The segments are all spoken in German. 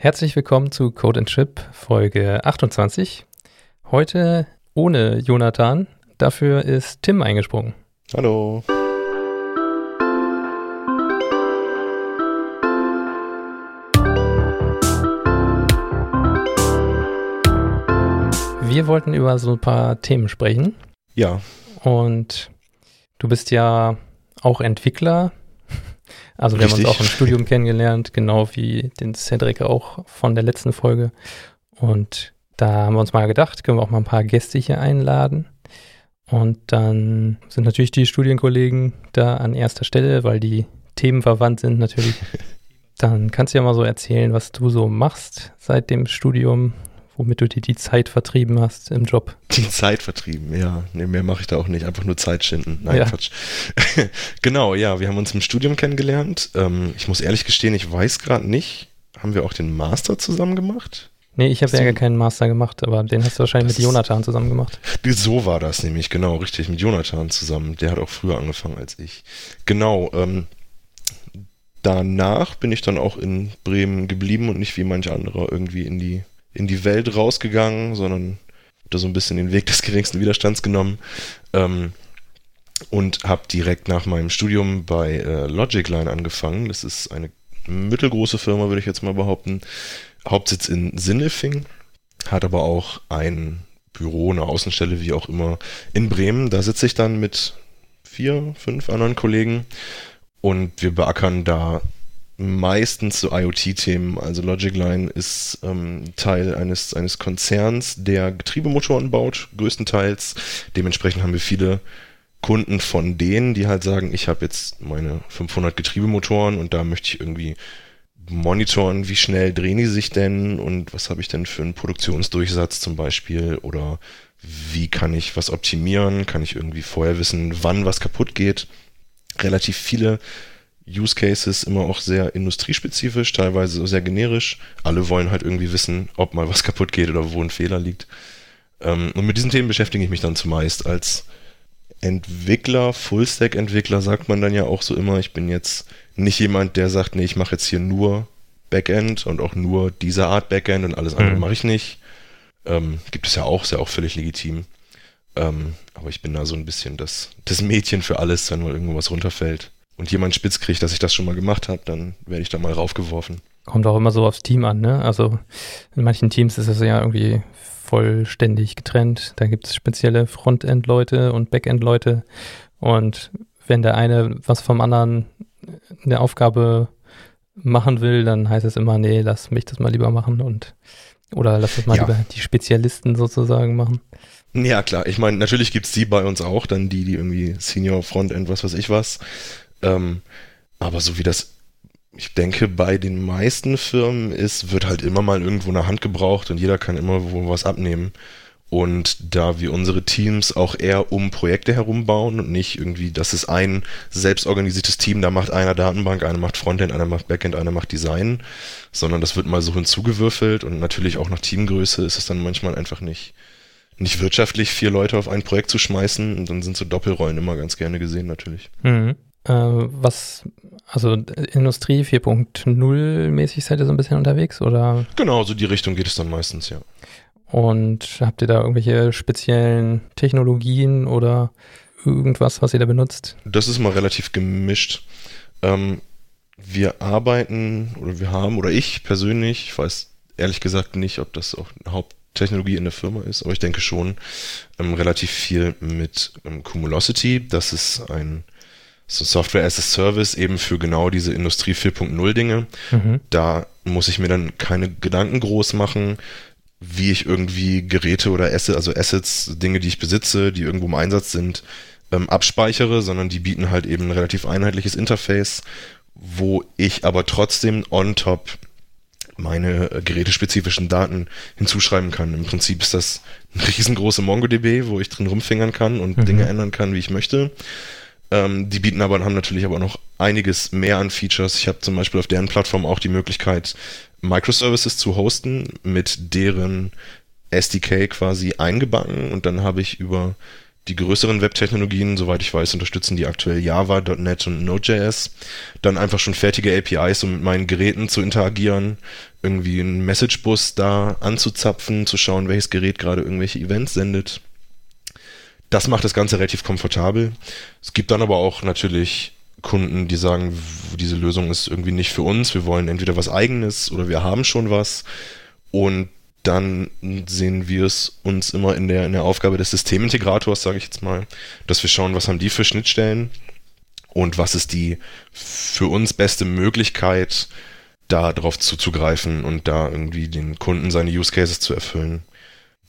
Herzlich willkommen zu Code and Chip Folge 28. Heute ohne Jonathan. Dafür ist Tim eingesprungen. Hallo. Wir wollten über so ein paar Themen sprechen. Ja. Und du bist ja auch Entwickler. Also wir Richtig. haben uns auch im Studium kennengelernt, genau wie den Cedric auch von der letzten Folge. Und da haben wir uns mal gedacht, können wir auch mal ein paar Gäste hier einladen. Und dann sind natürlich die Studienkollegen da an erster Stelle, weil die Themen verwandt sind natürlich. Dann kannst du ja mal so erzählen, was du so machst seit dem Studium, womit du dir die Zeit vertrieben hast im Job. Die Zeit vertrieben, ja. Nee, mehr mache ich da auch nicht. Einfach nur Zeit schinden. Nein, Ja. Quatsch. genau, ja, wir haben uns im Studium kennengelernt. Ähm, ich muss ehrlich gestehen, ich weiß gerade nicht. Haben wir auch den Master zusammen gemacht? Nee, ich habe ja gar keinen Master gemacht, aber den hast du wahrscheinlich Das mit Jonathan zusammen gemacht. So war das nämlich, genau, richtig, mit Jonathan zusammen. Der hat auch früher angefangen als ich. Genau, ähm, danach bin ich dann auch in Bremen geblieben und nicht wie manch anderer irgendwie in die, in die Welt rausgegangen, sondern da so ein bisschen den Weg des geringsten Widerstands genommen. Ähm, und habe direkt nach meinem Studium bei äh, Logic Line angefangen. Das ist eine mittelgroße Firma, würde ich jetzt mal behaupten. Hauptsitz in Sindelfing, hat aber auch ein Büro, eine Außenstelle, wie auch immer, in Bremen. Da sitze ich dann mit vier, fünf anderen Kollegen und wir beackern da meistens so IoT-Themen. Also Logic Line ist ähm, Teil eines, eines Konzerns, der Getriebemotoren baut, größtenteils. Dementsprechend haben wir viele Kunden von denen, die halt sagen, ich habe jetzt meine 500 Getriebemotoren und da möchte ich irgendwie monitoren, wie schnell drehen die sich denn und was habe ich denn für einen Produktionsdurchsatz zum Beispiel oder wie kann ich was optimieren, kann ich irgendwie vorher wissen, wann was kaputt geht. Relativ viele Use Cases, immer auch sehr industriespezifisch, teilweise sehr generisch. Alle wollen halt irgendwie wissen, ob mal was kaputt geht oder wo ein Fehler liegt. Ähm, und mit diesen Themen beschäftige ich mich dann zumeist als Entwickler, Full-Stack-Entwickler sagt man dann ja auch so immer, ich bin jetzt nicht jemand, der sagt, nee, ich mache jetzt hier nur Backend und auch nur diese Art Backend und alles andere Mhm. mache ich nicht. Ähm, gibt es ja auch, ist ja auch völlig legitim. Ähm, aber ich bin da so ein bisschen das, das Mädchen für alles, wenn mal irgendwo was runterfällt und jemand spitz kriegt, dass ich das schon mal gemacht habe, dann werde ich da mal raufgeworfen. Kommt auch immer so aufs Team an, ne? Also in manchen Teams ist es ja irgendwie vollständig getrennt. Da gibt es spezielle Frontend-Leute und Backend-Leute. Und wenn der eine was vom anderen eine Aufgabe machen will, dann heißt es immer, nee, lass mich das mal lieber machen und oder lass das mal Ja. lieber die Spezialisten sozusagen machen. Ja, klar. Ich meine, natürlich gibt's die bei uns auch, dann die, die irgendwie Senior Frontend, was weiß ich was. Ähm, aber so wie das, ich denke, bei den meisten Firmen ist, wird halt immer mal irgendwo eine Hand gebraucht und jeder kann immer wo was abnehmen. Und da wir unsere Teams auch eher um Projekte herum bauen und nicht irgendwie, das ist ein selbstorganisiertes Team, da macht einer Datenbank, einer macht Frontend, einer macht Backend, einer macht Design, sondern das wird mal so hinzugewürfelt und natürlich auch nach Teamgröße ist es dann manchmal einfach nicht, nicht wirtschaftlich, vier Leute auf ein Projekt zu schmeißen und dann sind so Doppelrollen immer ganz gerne gesehen natürlich. Mhm. Äh, was, also Industrie 4.0 mäßig seid ihr so ein bisschen unterwegs oder? Genau, so die Richtung geht es dann meistens, ja. Und habt ihr da irgendwelche speziellen Technologien oder irgendwas, was ihr da benutzt? Das ist mal relativ gemischt. Ähm, wir arbeiten oder wir haben oder ich persönlich, ich weiß ehrlich gesagt nicht, ob das auch eine Haupttechnologie in der Firma ist, aber ich denke schon, ähm, relativ viel mit ähm, Cumulosity. Das ist ein so Software as a Service eben für genau diese Industrie 4.0 Dinge. Mhm. Da muss ich mir dann keine Gedanken groß machen, wie ich irgendwie Geräte oder Assets, also Assets, Dinge, die ich besitze, die irgendwo im Einsatz sind, ähm, abspeichere, sondern die bieten halt eben ein relativ einheitliches Interface, wo ich aber trotzdem on top meine äh, gerätespezifischen Daten hinzuschreiben kann. Im Prinzip ist das eine riesengroße MongoDB, wo ich drin rumfingern kann und Mhm. Dinge ändern kann, wie ich möchte. Ähm, die bieten aber, haben natürlich aber noch einiges mehr an Features. Ich habe zum Beispiel auf deren Plattform auch die Möglichkeit, Microservices zu hosten mit deren SDK quasi eingebacken und dann habe ich über die größeren Webtechnologien, soweit ich weiß, unterstützen die aktuell Java, .NET und Node.js. Dann einfach schon fertige APIs, um mit meinen Geräten zu interagieren, irgendwie einen Messagebus da anzuzapfen, zu schauen, welches Gerät gerade irgendwelche Events sendet. Das macht das Ganze relativ komfortabel. Es gibt dann aber auch natürlich Kunden, die sagen, diese Lösung ist irgendwie nicht für uns, wir wollen entweder was eigenes oder wir haben schon was. Und dann sehen wir es uns immer in der, in der Aufgabe des Systemintegrators, sage ich jetzt mal, dass wir schauen, was haben die für Schnittstellen und was ist die für uns beste Möglichkeit, da drauf zuzugreifen und da irgendwie den Kunden seine Use Cases zu erfüllen.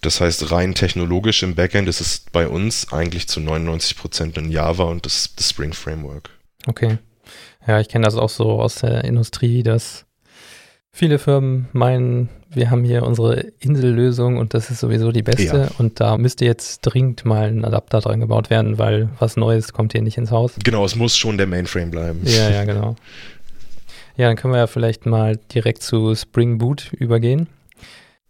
Das heißt, rein technologisch im Backend ist es bei uns eigentlich zu 99 Prozent in Java und das, das Spring Framework. Okay. Ja, ich kenne das auch so aus der Industrie, dass viele Firmen meinen, wir haben hier unsere Insellösung und das ist sowieso die beste ja. und da müsste jetzt dringend mal ein Adapter dran gebaut werden, weil was Neues kommt hier nicht ins Haus. Genau, es muss schon der Mainframe bleiben. Ja, ja, genau. Ja, dann können wir ja vielleicht mal direkt zu Spring Boot übergehen.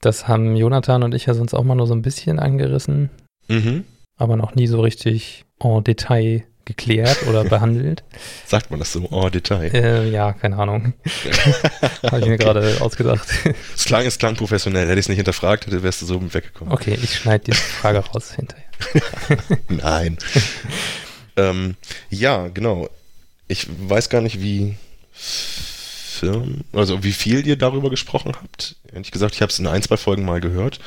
Das haben Jonathan und ich ja sonst auch mal nur so ein bisschen angerissen, mhm. aber noch nie so richtig en Detail geklärt oder behandelt. Sagt man das so en Detail? Äh, ja, keine Ahnung. Habe ich mir okay. gerade ausgedacht. Es klang, es klang professionell. Hätte ich es nicht hinterfragt, hätte wärst du so weggekommen. Okay, ich schneide die Frage raus hinterher. Nein. ähm, ja, genau. Ich weiß gar nicht, wie Firmen, also wie viel ihr darüber gesprochen habt. Ehrlich gesagt, ich habe es in ein, zwei Folgen mal gehört.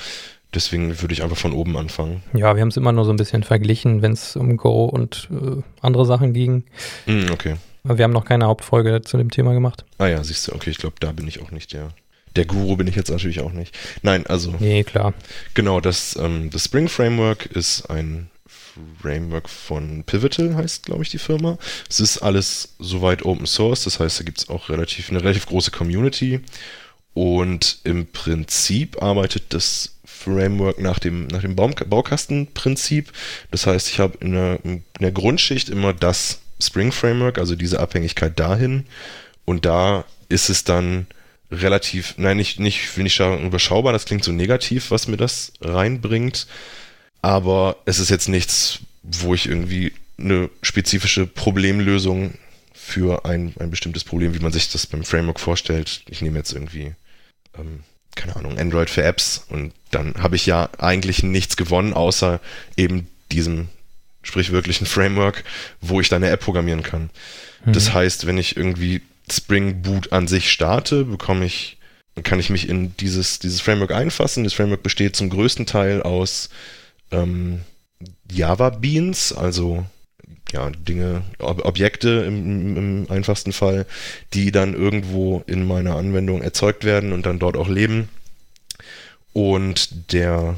Deswegen würde ich einfach von oben anfangen. Ja, wir haben es immer nur so ein bisschen verglichen, wenn es um Go und äh, andere Sachen ging. Mm, okay. Wir haben noch keine Hauptfolge zu dem Thema gemacht. Ah ja, siehst du, okay, ich glaube, da bin ich auch nicht der. Der Guru bin ich jetzt natürlich auch nicht. Nein, also. Nee, klar. Genau, das, ähm, das Spring Framework ist ein Framework von Pivotal, heißt, glaube ich, die Firma. Es ist alles soweit Open Source, das heißt, da gibt es auch relativ, eine relativ große Community. Und im Prinzip arbeitet das Framework nach dem, nach dem Baukastenprinzip. Das heißt, ich habe in der, in der Grundschicht immer das Spring Framework, also diese Abhängigkeit dahin. Und da ist es dann relativ, nein, nicht, nicht, nicht sagen überschaubar, das klingt so negativ, was mir das reinbringt. Aber es ist jetzt nichts, wo ich irgendwie eine spezifische Problemlösung für ein, ein bestimmtes Problem, wie man sich das beim Framework vorstellt. Ich nehme jetzt irgendwie ähm, keine Ahnung, Android für Apps und dann habe ich ja eigentlich nichts gewonnen, außer eben diesem sprichwörtlichen Framework, wo ich dann eine App programmieren kann. Mhm. Das heißt, wenn ich irgendwie Spring Boot an sich starte, bekomme ich, kann ich mich in dieses, dieses Framework einfassen. Das Framework besteht zum größten Teil aus ähm, Java Beans, also ja, Dinge, Ob Objekte im, im, einfachsten Fall, die dann irgendwo in meiner Anwendung erzeugt werden und dann dort auch leben. Und der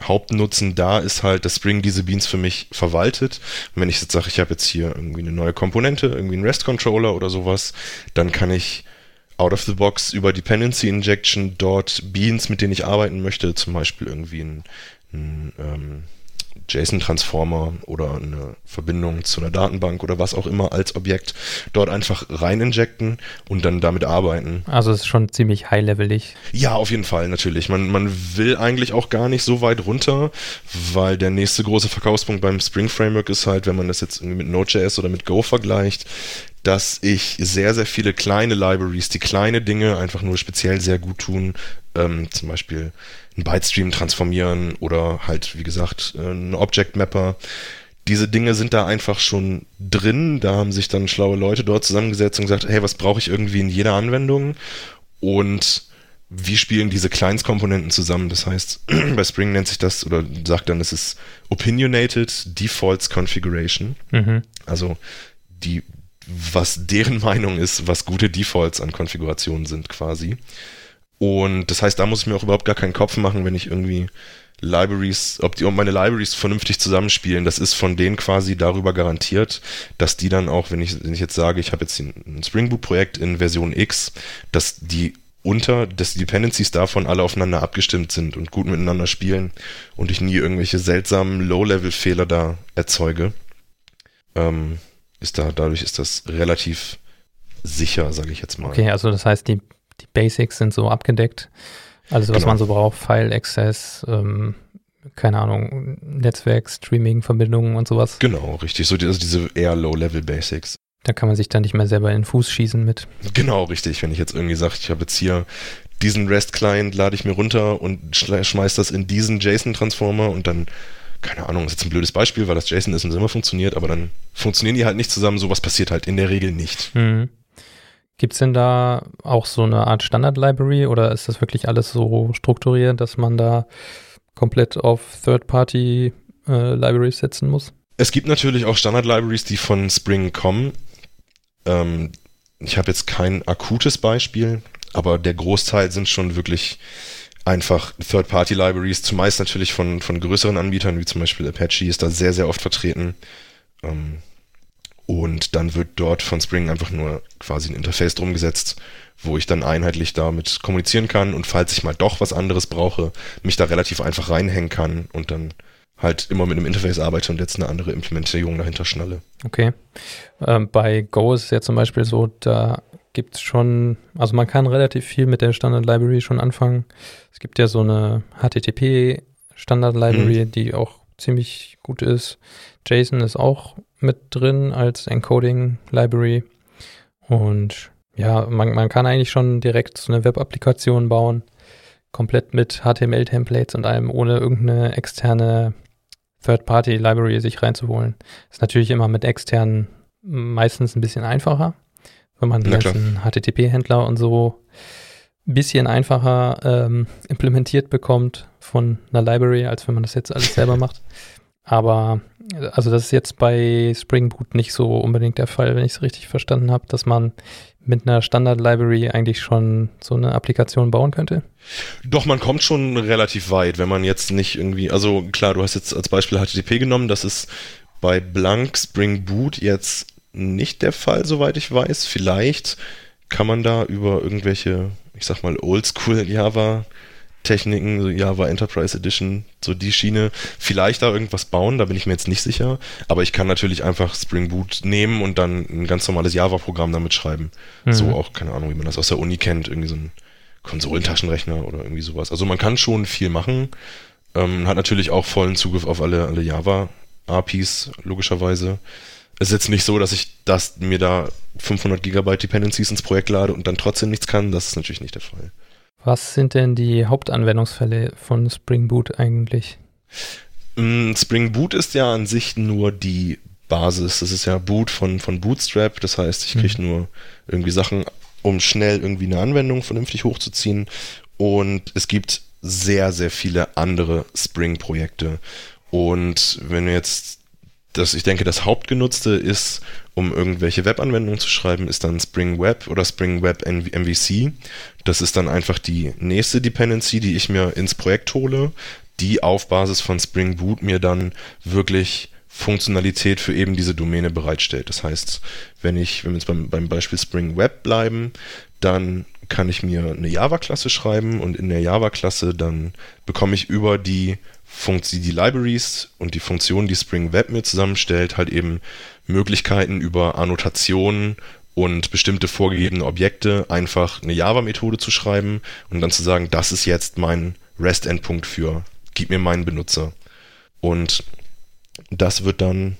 Hauptnutzen da ist halt, dass Spring diese Beans für mich verwaltet. Und wenn ich jetzt sage, ich habe jetzt hier irgendwie eine neue Komponente, irgendwie einen REST-Controller oder sowas, dann kann ich out of the box über Dependency Injection dort Beans, mit denen ich arbeiten möchte, zum Beispiel irgendwie ein, ein ähm, JSON-Transformer oder eine Verbindung zu einer Datenbank oder was auch immer als Objekt dort einfach rein injecten und dann damit arbeiten. Also es ist schon ziemlich high-levelig. Ja, auf jeden Fall, natürlich. Man, man will eigentlich auch gar nicht so weit runter, weil der nächste große Verkaufspunkt beim Spring Framework ist halt, wenn man das jetzt mit Node.js oder mit Go vergleicht, dass ich sehr, sehr viele kleine Libraries, die kleine Dinge einfach nur speziell sehr gut tun, ähm, zum Beispiel einen Bytestream transformieren oder halt, wie gesagt, äh, ein Object Mapper. Diese Dinge sind da einfach schon drin. Da haben sich dann schlaue Leute dort zusammengesetzt und gesagt, hey, was brauche ich irgendwie in jeder Anwendung? Und wie spielen diese Kleinstkomponenten zusammen? Das heißt, bei Spring nennt sich das oder sagt dann, es ist Opinionated Defaults Configuration. Mhm. Also die, was deren Meinung ist, was gute Defaults an Konfigurationen sind quasi. Und das heißt, da muss ich mir auch überhaupt gar keinen Kopf machen, wenn ich irgendwie Libraries, ob die ob meine Libraries vernünftig zusammenspielen. Das ist von denen quasi darüber garantiert, dass die dann auch, wenn ich, wenn ich jetzt sage, ich habe jetzt ein Spring Boot Projekt in Version X, dass die unter, dass die Dependencies davon alle aufeinander abgestimmt sind und gut miteinander spielen und ich nie irgendwelche seltsamen Low-Level-Fehler da erzeuge. Ähm, ist da, dadurch ist das relativ sicher, sage ich jetzt mal. Okay, also das heißt, die die Basics sind so abgedeckt. Alles, was genau. man so braucht, File Access, ähm, keine Ahnung, Netzwerk, Streaming, Verbindungen und sowas. Genau, richtig. So die, also diese eher Low-Level-Basics. Da kann man sich dann nicht mehr selber in den Fuß schießen mit. Genau, richtig. Wenn ich jetzt irgendwie sage, ich habe jetzt hier diesen REST-Client, lade ich mir runter und schmeiß das in diesen JSON-Transformer und dann, keine Ahnung, ist jetzt ein blödes Beispiel, weil das JSON ist und es immer funktioniert, aber dann funktionieren die halt nicht zusammen. Sowas passiert halt in der Regel nicht. Mhm. Gibt es denn da auch so eine Art Standard-Library oder ist das wirklich alles so strukturiert, dass man da komplett auf Third-Party-Libraries äh, setzen muss? Es gibt natürlich auch Standard-Libraries, die von Spring kommen. Ähm, ich habe jetzt kein akutes Beispiel, aber der Großteil sind schon wirklich einfach Third-Party-Libraries, zumeist natürlich von, von größeren Anbietern, wie zum Beispiel Apache ist da sehr, sehr oft vertreten. Ähm, und dann wird dort von Spring einfach nur quasi ein Interface drum gesetzt, wo ich dann einheitlich damit kommunizieren kann und falls ich mal doch was anderes brauche, mich da relativ einfach reinhängen kann und dann halt immer mit einem Interface arbeite und jetzt eine andere Implementierung dahinter schnalle. Okay. Ähm, bei Go ist es ja zum Beispiel so, da gibt es schon, also man kann relativ viel mit der Standard Library schon anfangen. Es gibt ja so eine HTTP Standard Library, mhm. die auch ziemlich gut ist. JSON ist auch mit drin als Encoding Library. Und ja, man, man kann eigentlich schon direkt so eine Web-Applikation bauen, komplett mit HTML-Templates und allem, ohne irgendeine externe Third-Party-Library sich reinzuholen. Ist natürlich immer mit externen meistens ein bisschen einfacher, wenn man die ganzen HTTP-Händler und so ein bisschen einfacher ähm, implementiert bekommt von einer Library, als wenn man das jetzt alles selber macht. Aber also das ist jetzt bei Spring Boot nicht so unbedingt der Fall, wenn ich es richtig verstanden habe, dass man mit einer Standard-Library eigentlich schon so eine Applikation bauen könnte? Doch, man kommt schon relativ weit, wenn man jetzt nicht irgendwie, also klar, du hast jetzt als Beispiel HTTP genommen, das ist bei Blank Spring Boot jetzt nicht der Fall, soweit ich weiß. Vielleicht kann man da über irgendwelche, ich sag mal, Oldschool Java Techniken, so Java Enterprise Edition, so die Schiene, vielleicht da irgendwas bauen, da bin ich mir jetzt nicht sicher, aber ich kann natürlich einfach Spring Boot nehmen und dann ein ganz normales Java-Programm damit schreiben. Mhm. So auch, keine Ahnung, wie man das aus der Uni kennt, irgendwie so ein Konsolentaschenrechner oder irgendwie sowas. Also man kann schon viel machen, ähm, hat natürlich auch vollen Zugriff auf alle, alle Java-APIs, logischerweise. Es ist jetzt nicht so, dass ich das, mir da 500 Gigabyte Dependencies ins Projekt lade und dann trotzdem nichts kann, das ist natürlich nicht der Fall. Was sind denn die Hauptanwendungsfälle von Spring Boot eigentlich? Mm, Spring Boot ist ja an sich nur die Basis. Das ist ja Boot von, von Bootstrap. Das heißt, ich kriege mhm. nur irgendwie Sachen, um schnell irgendwie eine Anwendung vernünftig hochzuziehen. Und es gibt sehr, sehr viele andere Spring-Projekte. Und wenn wir jetzt das, ich denke, das Hauptgenutzte ist, um irgendwelche Webanwendungen zu schreiben, ist dann Spring Web oder Spring Web MVC. Das ist dann einfach die nächste Dependency, die ich mir ins Projekt hole, die auf Basis von Spring Boot mir dann wirklich Funktionalität für eben diese Domäne bereitstellt. Das heißt, wenn ich, wenn wir jetzt beim, beim Beispiel Spring Web bleiben, dann kann ich mir eine Java-Klasse schreiben und in der Java-Klasse dann bekomme ich über die Funktion, die Libraries und die Funktionen, die Spring Web mir zusammenstellt, halt eben Möglichkeiten über Annotationen und bestimmte vorgegebene Objekte einfach eine Java-Methode zu schreiben und dann zu sagen, das ist jetzt mein REST-Endpunkt für, gib mir meinen Benutzer. Und das wird dann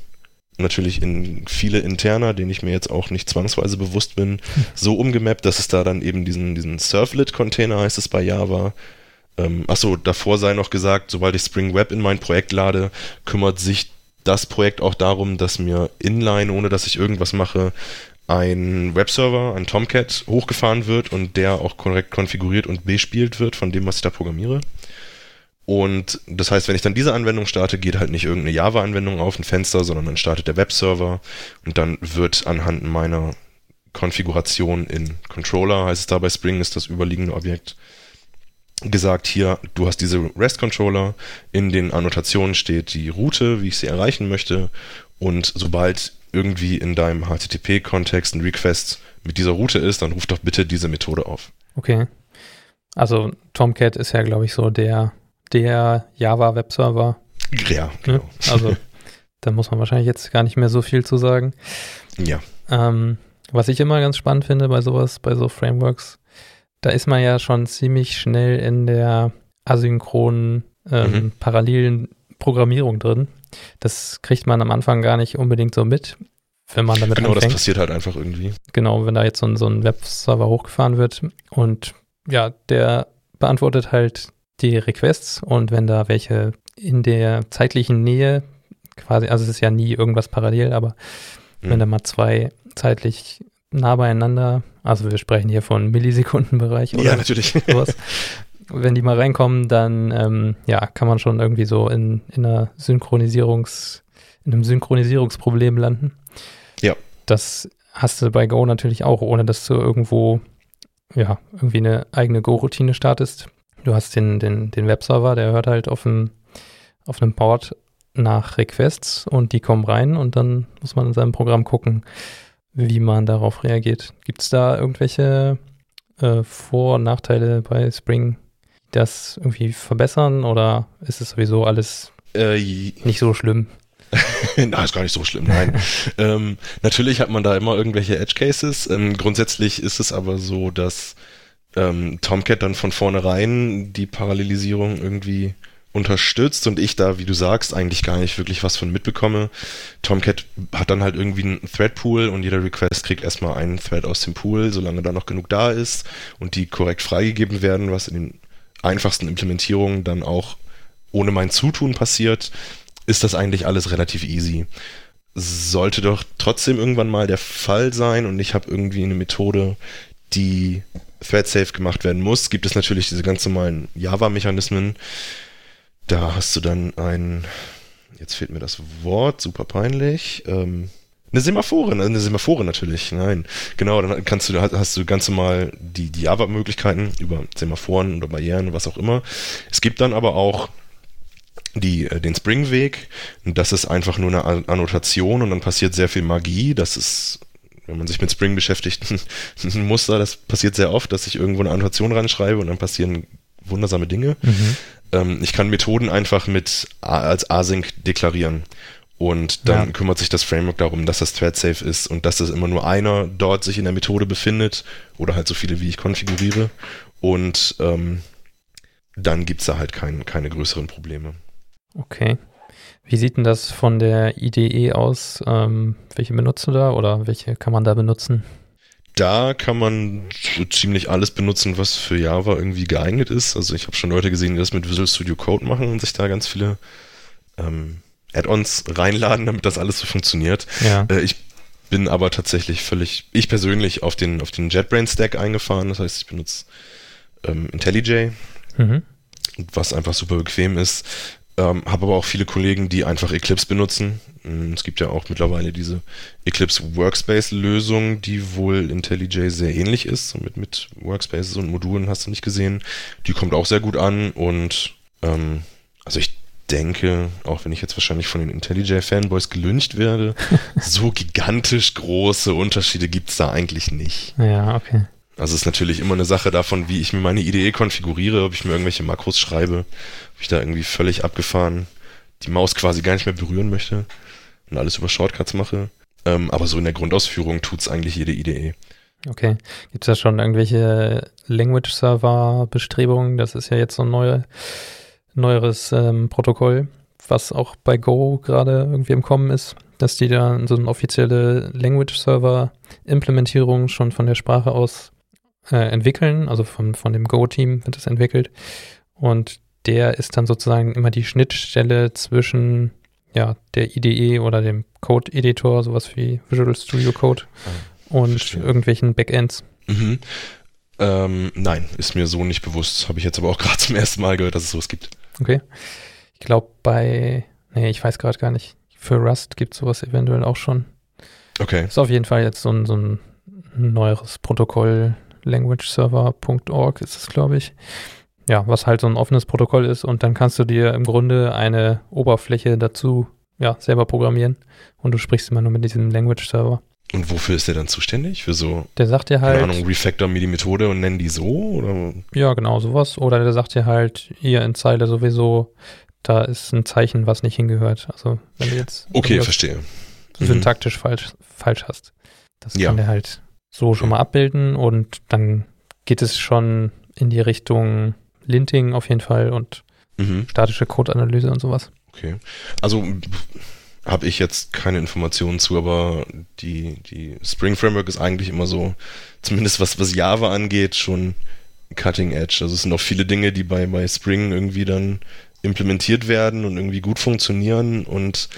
natürlich in viele Interner, denen ich mir jetzt auch nicht zwangsweise bewusst bin, so umgemappt, dass es da dann eben diesen, diesen Servlet-Container heißt es bei Java, ähm, achso, davor sei noch gesagt, sobald ich Spring Web in mein Projekt lade, kümmert sich das Projekt auch darum, dass mir inline, ohne dass ich irgendwas mache, ein Webserver, ein Tomcat hochgefahren wird und der auch korrekt konfiguriert und bespielt wird von dem, was ich da programmiere. Und das heißt, wenn ich dann diese Anwendung starte, geht halt nicht irgendeine Java-Anwendung auf ein Fenster, sondern dann startet der Webserver und dann wird anhand meiner Konfiguration in Controller, heißt es da bei Spring, ist das überliegende Objekt, gesagt, hier, du hast diese REST-Controller, in den Annotationen steht die Route, wie ich sie erreichen möchte und sobald irgendwie in deinem HTTP-Kontext ein Request mit dieser Route ist, dann ruf doch bitte diese Methode auf. Okay. Also Tomcat ist ja, glaube ich, so der, der Java-Webserver. Ja, ne? genau. Also da muss man wahrscheinlich jetzt gar nicht mehr so viel zu sagen. Ja. Ähm, was ich immer ganz spannend finde bei sowas, bei so Frameworks, da ist man ja schon ziemlich schnell in der asynchronen ähm, Mhm. parallelen Programmierung drin. Das kriegt man am Anfang gar nicht unbedingt so mit, wenn man damit Genau, das anfängt. passiert halt einfach irgendwie. Genau, wenn da jetzt so ein, so ein Webserver hochgefahren wird und ja, der beantwortet halt die Requests und wenn da welche in der zeitlichen Nähe quasi, also es ist ja nie irgendwas parallel, aber wenn da Mhm. mal zwei zeitlich nah beieinander, also wir sprechen hier von Millisekundenbereich oder Ja, natürlich. sowas, wenn die mal reinkommen, dann ähm, ja, kann man schon irgendwie so in, in einer Synchronisierungs, in einem Synchronisierungsproblem landen. Ja. Das hast du bei Go natürlich auch, ohne dass du irgendwo ja, irgendwie eine eigene Go-Routine startest. Du hast den, den, den Webserver, der hört halt auf einem, auf einem Port nach Requests und die kommen rein und dann muss man in seinem Programm gucken, wie man darauf reagiert. Gibt es da irgendwelche äh, Vor- und Nachteile bei Spring, die das irgendwie verbessern oder ist es sowieso alles Äh, nicht so schlimm? Na, ist gar nicht so schlimm, nein. ähm, natürlich hat man da immer irgendwelche Edge Cases. Ähm, grundsätzlich ist es aber so, dass ähm, Tomcat dann von vornherein die Parallelisierung irgendwie unterstützt und ich da, wie du sagst, eigentlich gar nicht wirklich was von mitbekomme. Tomcat hat dann halt irgendwie einen Thread-Pool und jeder Request kriegt erstmal einen Thread aus dem Pool, solange da noch genug da ist und die korrekt freigegeben werden, was in den einfachsten Implementierungen dann auch ohne mein Zutun passiert, ist das eigentlich alles relativ easy. Sollte doch trotzdem irgendwann mal der Fall sein und ich habe irgendwie eine Methode, die thread-safe gemacht werden muss, gibt es natürlich diese ganz normalen Java-Mechanismen. Da hast du dann ein, jetzt fehlt mir das Wort, super peinlich, ähm, eine Semaphore, eine Semaphore natürlich, nein. Genau, dann kannst du, hast du ganz normal die, die Java-Möglichkeiten über Semaphoren oder Barrieren, was auch immer. Es gibt dann aber auch die, äh, den Spring-Weg. Das ist einfach nur eine An- Annotation und dann passiert sehr viel Magie. Das ist, wenn man sich mit Spring beschäftigt, ein Muster. Das passiert sehr oft, dass ich irgendwo eine Annotation reinschreibe und dann passieren wundersame Dinge. Mhm. Ähm, ich kann Methoden einfach mit als Async deklarieren. Und dann Ja. kümmert sich das Framework darum, dass das thread-safe ist und dass es immer nur einer dort sich in der Methode befindet oder halt so viele, wie ich konfiguriere. Und ähm, dann gibt's da halt kein, keine größeren Probleme. Okay. Wie sieht denn das von der IDE aus? Ähm, welche benutzt du da oder welche kann man da benutzen? Da kann man so ziemlich alles benutzen, was für Java irgendwie geeignet ist. Also ich habe schon Leute gesehen, die das mit Visual Studio Code machen und sich da ganz viele ähm, Add-ons reinladen, damit das alles so funktioniert. Ja. Äh, ich bin aber tatsächlich völlig, ich persönlich auf den, auf den JetBrains Stack eingefahren. Das heißt, ich benutze ähm, IntelliJ, Mhm. was einfach super bequem ist. Ähm, habe aber auch viele Kollegen, die einfach Eclipse benutzen. Mm, Es gibt ja auch mittlerweile diese Eclipse Workspace-Lösung, die wohl IntelliJ sehr ähnlich ist. Mit, mit Workspaces und Modulen hast du nicht gesehen. Die kommt auch sehr gut an und ähm, also ich denke, auch wenn ich jetzt wahrscheinlich von den IntelliJ-Fanboys gelüncht werde, so gigantisch große Unterschiede gibt's da eigentlich nicht. Ja, okay. Also es ist natürlich immer eine Sache davon, wie ich mir meine IDE konfiguriere, ob ich mir irgendwelche Makros schreibe, ob ich da irgendwie völlig abgefahren die Maus quasi gar nicht mehr berühren möchte und alles über Shortcuts mache. Ähm, aber so in der Grundausführung tut's eigentlich jede IDE. Okay. Gibt es da schon irgendwelche Language-Server-Bestrebungen? Das ist ja jetzt so ein neue, neueres ähm, Protokoll, was auch bei Go gerade irgendwie im Kommen ist, dass die da so eine offizielle Language-Server-Implementierung schon von der Sprache aus äh, entwickeln, also von, von dem Go-Team wird das entwickelt. Und der ist dann sozusagen immer die Schnittstelle zwischen ja, der IDE oder dem Code-Editor, sowas wie Visual Studio Code und verstehe. irgendwelchen Backends. Mhm. Ähm, nein, ist mir so nicht bewusst. Habe ich jetzt aber auch gerade zum ersten Mal gehört, dass es sowas gibt. Okay. Ich glaube bei, nee, ich weiß gerade gar nicht. Für Rust gibt es sowas eventuell auch schon. Okay. Ist auf jeden Fall jetzt so ein, so ein neueres Protokoll, languageserver.org ist es, glaube ich. Ja, was halt so ein offenes Protokoll ist und dann kannst du dir im Grunde eine Oberfläche dazu ja, selber programmieren und du sprichst immer nur mit diesem Language-Server. Und wofür ist der dann zuständig? Für so, Der sagt dir keine halt, Ahnung, refactor mir die Methode und nennen die so? Oder? ja, genau sowas. Oder der sagt dir halt, hier in Zeile sowieso, da ist ein Zeichen, was nicht hingehört. Also, wenn du jetzt Okay, verstehe. Mhm. syntaktisch falsch, falsch hast. Das Ja. kann der halt so schon mal abbilden und dann geht es schon in die Richtung Linting auf jeden Fall und Mhm. statische Code-Analyse und sowas. Okay. Also habe ich jetzt keine Informationen zu, aber die, die Spring Framework ist eigentlich immer so, zumindest was, was Java angeht, schon cutting edge. Also es sind auch viele Dinge, die bei, bei Spring irgendwie dann implementiert werden und irgendwie gut funktionieren und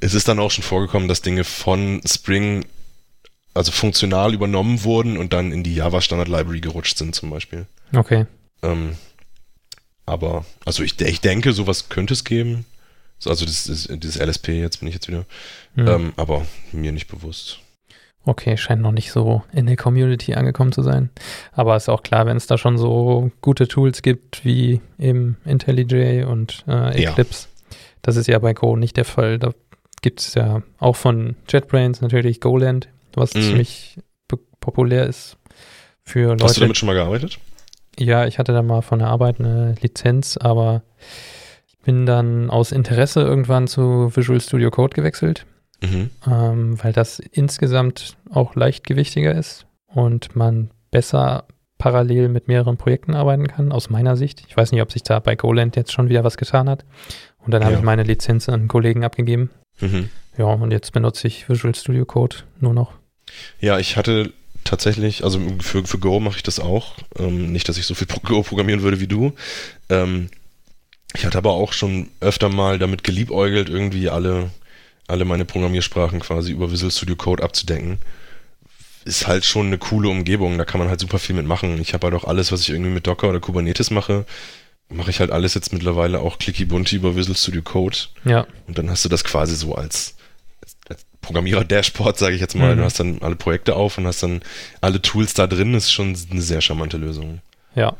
es ist dann auch schon vorgekommen, dass Dinge von Spring also funktional übernommen wurden und dann in die Java Standard Library gerutscht sind zum Beispiel. Okay. Ähm, aber, also ich, ich denke, sowas könnte es geben. So, Also das ist dieses LSP, jetzt bin ich jetzt wieder. Hm. Ähm, aber mir nicht bewusst. Okay, scheint noch nicht so in der Community angekommen zu sein. Aber ist auch klar, wenn es da schon so gute Tools gibt wie eben IntelliJ und äh, Ja. Eclipse. Das ist ja bei Go nicht der Fall. Da gibt es ja auch von JetBrains natürlich Goland, was Mhm. ziemlich populär ist für Hast du Leute. damit schon mal gearbeitet? Ja, ich hatte da mal von der Arbeit eine Lizenz, aber ich bin dann aus Interesse irgendwann zu Visual Studio Code gewechselt Mhm. ähm, weil das insgesamt auch leichtgewichtiger ist und man besser parallel mit mehreren Projekten arbeiten kann, aus meiner Sicht. Ich weiß nicht, ob sich da bei Goland jetzt schon wieder was getan hat. Und dann habe Ja. ich meine Lizenz an einen Kollegen abgegeben. Mhm. Ja, und jetzt benutze ich Visual Studio Code nur noch. Ja, ich hatte tatsächlich, also für, für Go mache ich das auch. Ähm, nicht, dass ich so viel Go programmieren würde wie du. Ähm, ich hatte aber auch schon öfter mal damit geliebäugelt, irgendwie alle, alle meine Programmiersprachen quasi über Visual Studio Code abzudecken. Ist halt schon eine coole Umgebung, da kann man halt super viel mitmachen. Ich habe halt auch alles, was ich irgendwie mit Docker oder Kubernetes mache, mache ich halt alles jetzt mittlerweile auch clicky bunti über Visual Studio Code. Ja, Und dann hast du das quasi so als Programmierer-Dashboard, sage ich jetzt mal. Mhm. Du hast dann alle Projekte auf und hast dann alle Tools da drin. ist schon eine sehr charmante Lösung. ja.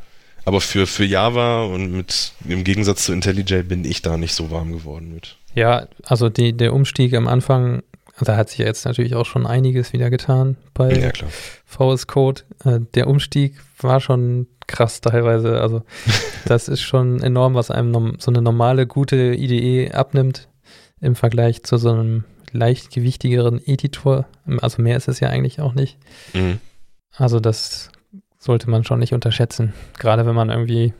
Aber für, für Java und mit im Gegensatz zu IntelliJ bin ich da nicht so warm geworden mit. Ja, also die, der Umstieg am Anfang, da hat sich ja jetzt natürlich auch schon einiges wieder getan bei Ja. VS Code. Äh, der Umstieg war schon krass teilweise. Also das ist schon enorm, was einem so eine normale, gute IDE abnimmt im Vergleich zu so einem leichtgewichtigeren Editor. Also mehr ist es ja eigentlich auch nicht. Mhm. Also das sollte man schon nicht unterschätzen. Gerade wenn man irgendwie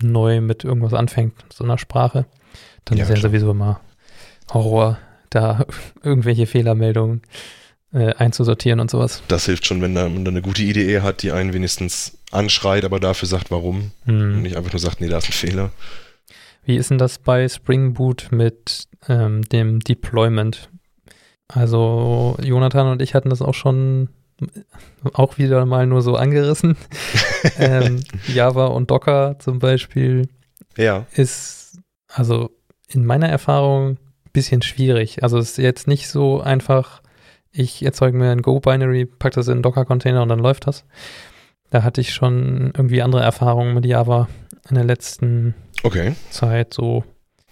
neu mit irgendwas anfängt, so einer Sprache, dann Ja, ist ja klar. sowieso immer Horror, da irgendwelche Fehlermeldungen äh, einzusortieren und sowas. Das hilft schon, wenn man da eine gute Idee hat, die einen wenigstens anschreit, aber dafür sagt, warum. Und Hm. nicht einfach nur sagt, nee, da ist ein Fehler. Wie ist denn das bei Spring Boot mit ähm, dem Deployment? Also Jonathan und ich hatten das auch schon auch wieder mal nur so angerissen. ähm, Java und Docker zum Beispiel Ja. ist also in meiner Erfahrung ein bisschen schwierig. Also es ist jetzt nicht so einfach, ich erzeuge mir ein Go-Binary, packe das in einen Docker-Container und dann läuft das. Da hatte ich schon irgendwie andere Erfahrungen mit Java in der letzten Okay. Zeit so.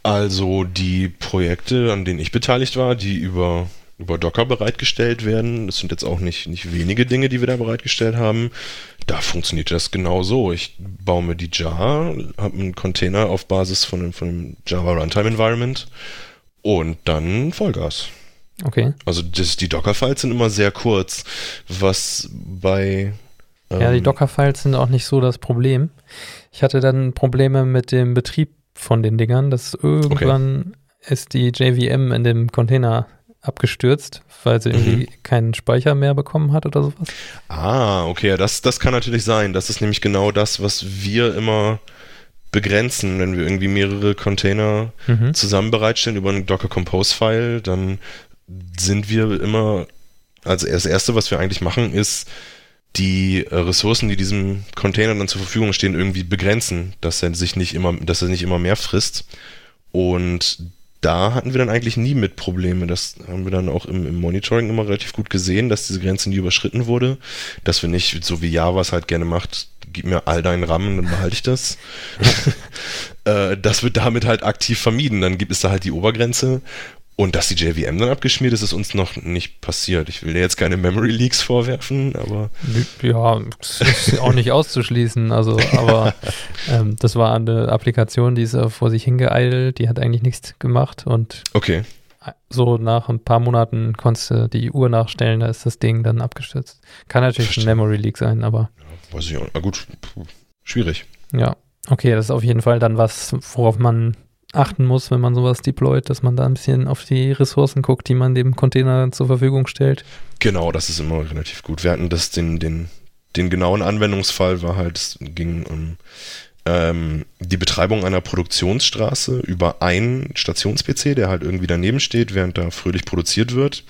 Also die Projekte, an denen ich beteiligt war, die über, über Docker bereitgestellt werden, das sind jetzt auch nicht, nicht wenige Dinge, die wir da bereitgestellt haben. Da funktioniert das genau so. Ich baue mir die Jar, habe einen Container auf Basis von, einem- von einem Java Runtime Environment und dann Vollgas. Okay. Also das, die Docker-Files sind immer sehr kurz, was bei ja, die ähm, Docker-Files sind auch nicht so das Problem. Ich hatte dann Probleme mit dem Betrieb von den Dingern, dass irgendwann ist die JVM in dem Container abgestürzt, weil sie irgendwie keinen Speicher mehr bekommen hat oder sowas. Ah, okay, das, das kann natürlich sein. Das ist nämlich genau das, was wir immer begrenzen, wenn wir irgendwie mehrere Container Mhm. zusammen bereitstellen über einen Docker Compose File, dann sind wir immer, also das erste, was wir eigentlich machen, ist die Ressourcen, die diesem Container dann zur Verfügung stehen, irgendwie begrenzen, dass er sich nicht immer, dass er nicht immer mehr frisst. Und da hatten wir dann eigentlich nie mit Probleme. Das haben wir dann auch im, im Monitoring immer relativ gut gesehen, dass diese Grenze nie überschritten wurde. Dass wir nicht, so wie Java es halt gerne macht, gib mir all deinen RAM und dann behalte ich das. äh, das wird damit halt aktiv vermieden. Dann gibt es da halt die Obergrenze. Und dass die JVM dann abgeschmiert ist, ist uns noch nicht passiert. Ich will dir jetzt keine Memory Leaks vorwerfen, aber Ja, das ist auch nicht auszuschließen. Also, aber ähm, das war eine Applikation, die ist äh, vor sich hingeeilt, die hat eigentlich nichts gemacht und okay. so nach ein paar Monaten konntest du die Uhr nachstellen, da ist das Ding dann abgestürzt. Kann natürlich Verstehe. ein Memory Leak sein, aber Weiß ich auch. Na gut, schwierig. ja. Okay, das ist auf jeden Fall dann was, worauf man achten muss, wenn man sowas deployt, dass man da ein bisschen auf die Ressourcen guckt, die man dem Container zur Verfügung stellt. Genau, das ist immer relativ gut. Wir hatten das, den, den, den genauen Anwendungsfall war halt, es ging um ähm, die Betreibung einer Produktionsstraße über einen Stations-PC, der halt irgendwie daneben steht, während da fröhlich produziert wird.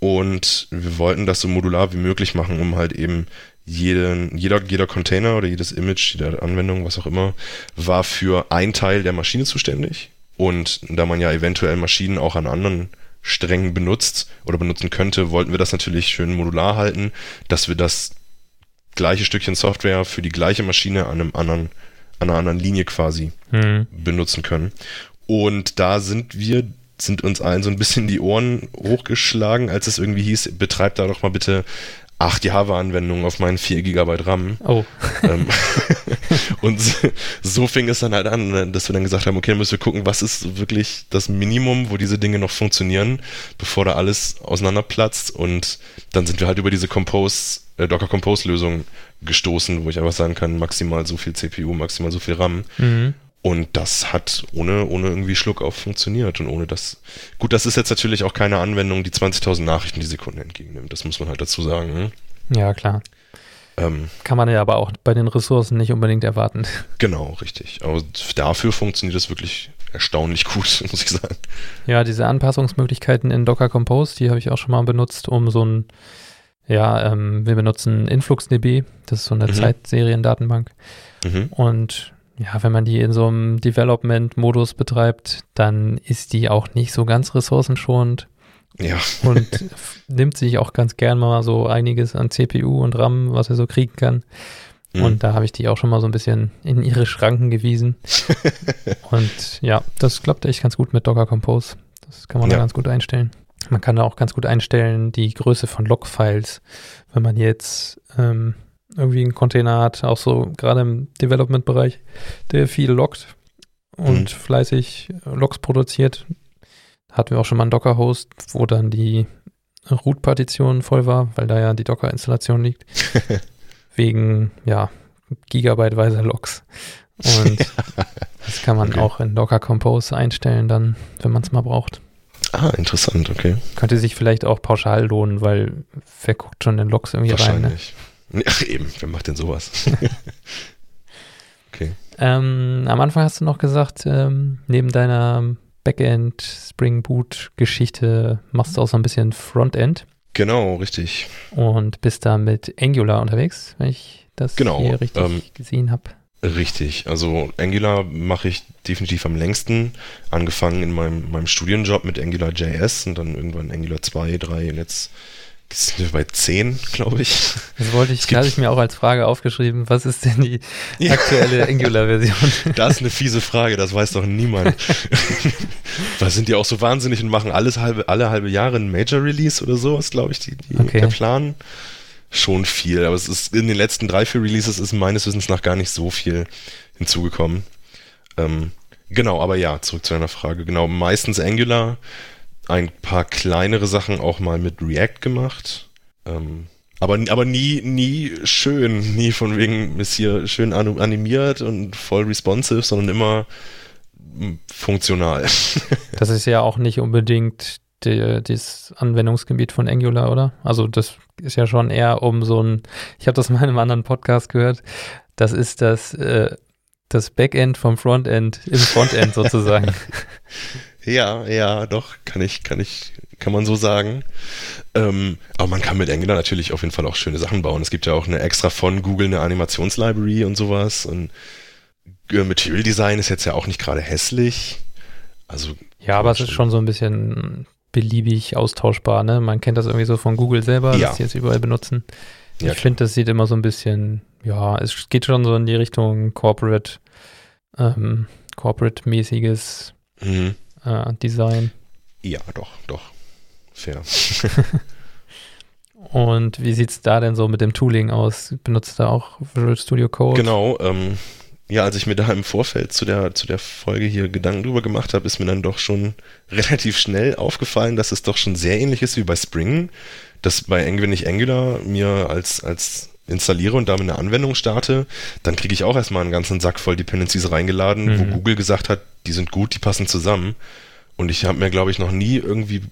Und wir wollten das so modular wie möglich machen, um halt eben jeden, jeder, jeder Container oder jedes Image, jede Anwendung, was auch immer, war für ein Teil der Maschine zuständig. Und da man ja eventuell Maschinen auch an anderen Strängen benutzt oder benutzen könnte, wollten wir das natürlich schön modular halten, dass wir das gleiche Stückchen Software für die gleiche Maschine an einem anderen, an einer anderen Linie quasi mhm. benutzen können. Und da sind wir, sind uns allen so ein bisschen die Ohren hochgeschlagen, als es irgendwie hieß, betreibt da doch mal bitte acht Java-Anwendungen auf meinen 4 GB RAM. Oh. Ähm, und so fing es dann halt an, dass wir dann gesagt haben, okay, dann müssen wir gucken, was ist wirklich das Minimum, wo diese Dinge noch funktionieren, bevor da alles auseinanderplatzt. Und dann sind wir halt über diese Compose, äh, Docker Compose Lösung gestoßen, wo ich einfach sagen kann, maximal so viel CPU, maximal so viel RAM. Mhm. Und das hat ohne, ohne irgendwie Schluck auf funktioniert und ohne das. Gut, das ist jetzt natürlich auch keine Anwendung, die 20.000 Nachrichten die Sekunde entgegennimmt. Das muss man halt dazu sagen. Hm? Ja, klar. Ähm, Kann man ja aber auch bei den Ressourcen nicht unbedingt erwarten. Genau, richtig. Aber dafür funktioniert das wirklich erstaunlich gut, muss ich sagen. Ja, diese Anpassungsmöglichkeiten in Docker Compose, die habe ich auch schon mal benutzt, um so ein, ja, ähm, wir benutzen InfluxDB, das ist so eine mhm. Zeitseriendatenbank. Mhm. Und ja, wenn man die in so einem Development-Modus betreibt, dann ist die auch nicht so ganz ressourcenschonend. Ja. und nimmt sich auch ganz gern mal so einiges an CPU und RAM, was er so kriegen kann. Mhm. Und da habe ich die auch schon mal so ein bisschen in ihre Schranken gewiesen. und ja, das klappt echt ganz gut mit Docker Compose. Das kann man ja. da ganz gut einstellen. Man kann da auch ganz gut einstellen die Größe von Logfiles. Wenn man jetzt ähm, irgendwie einen Container hat, auch so gerade im Development-Bereich, der viel loggt und mhm. fleißig Logs produziert. Hatten wir auch schon mal einen Docker-Host, wo dann die Root-Partition voll war, weil da ja die Docker-Installation liegt. Wegen, ja, gigabyteweise Logs. Und das kann man okay. auch in Docker Compose einstellen, dann, wenn man es mal braucht. Ah, interessant, okay. Könnte sich vielleicht auch pauschal lohnen, weil wer guckt schon in Logs irgendwie rein? Ne? Ach eben, wer macht denn sowas? okay. Ähm, am Anfang hast du noch gesagt, ähm, neben deiner Backend Spring Boot Geschichte machst du auch so ein bisschen Frontend. Genau, richtig. Und bist da mit Angular unterwegs, wenn ich das genau, hier richtig ähm, gesehen habe. Richtig, also Angular mache ich definitiv am längsten, angefangen in meinem, meinem Studienjob mit Angular JS und dann irgendwann Angular 2, 3 und jetzt sind wir bei 10, glaube ich. Das wollte ich, hatte ich mir auch als Frage aufgeschrieben. Was ist denn die aktuelle Angular-Version? Das ist eine fiese Frage, das weiß doch niemand. Was sind die auch so wahnsinnig und machen alles halbe, alle halbe Jahre ein Major-Release oder so, ist, glaube ich, die, die okay. der Plan. Schon viel, aber es ist in den letzten drei, vier Releases ist meines Wissens nach gar nicht so viel hinzugekommen. Ähm, genau, aber ja, zurück zu deiner Frage. Genau, meistens Angular ein paar kleinere Sachen auch mal mit React gemacht. Ähm, aber, aber nie, nie schön, nie von wegen ist hier schön animiert und voll responsive, sondern immer hm, funktional. das ist ja auch nicht unbedingt die, das Anwendungsgebiet von Angular, oder? Also das ist ja schon eher um so ein, ich habe das mal in einem anderen Podcast gehört, das ist das, äh, das Backend vom Frontend im Frontend sozusagen. Ja, ja, doch, kann ich, kann ich, kann man so sagen. Ähm, aber man kann mit Angular natürlich auf jeden Fall auch schöne Sachen bauen. Es gibt ja auch eine extra von Google eine Animationslibrary und sowas. Und äh, Material Design ist jetzt ja auch nicht gerade hässlich. Also. Ja, aber es ist schon so ein bisschen beliebig austauschbar, ne? Man kennt das irgendwie so von Google selber, ja. dass sie jetzt überall benutzen. Ja, ich finde, das sieht immer so ein bisschen, ja, es geht schon so in die Richtung Corporate, ähm, Corporate-mäßiges mhm äh, Design. Ja, doch, doch. Fair. Und wie sieht es da denn so mit dem Tooling aus? Benutzt da auch Visual Studio Code? Genau, ähm, ja, als ich mir da im Vorfeld zu der, zu der Folge hier Gedanken drüber gemacht habe, ist mir dann doch schon relativ schnell aufgefallen, dass es doch schon sehr ähnlich ist wie bei Spring, dass bei Angular nicht Angular mir als, als installiere und damit eine Anwendung starte, dann kriege ich auch erstmal einen ganzen Sack voll Dependencies reingeladen, mhm. wo Google gesagt hat, die sind gut, die passen zusammen. Und ich habe mir, glaube ich, noch nie irgendwie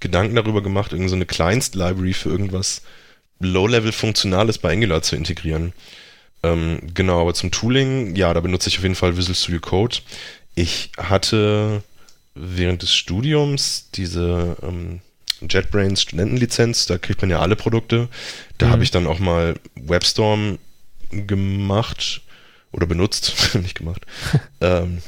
Gedanken darüber gemacht, irgendeine so Kleinst-Library für irgendwas Low-Level-Funktionales bei Angular zu integrieren. Ähm, genau, aber zum Tooling, ja, da benutze ich auf jeden Fall Visual Studio Code. Ich hatte während des Studiums diese ähm, JetBrains Studentenlizenz, da kriegt man ja alle Produkte. Da mhm. habe ich dann auch mal WebStorm gemacht oder benutzt, nicht gemacht. ähm,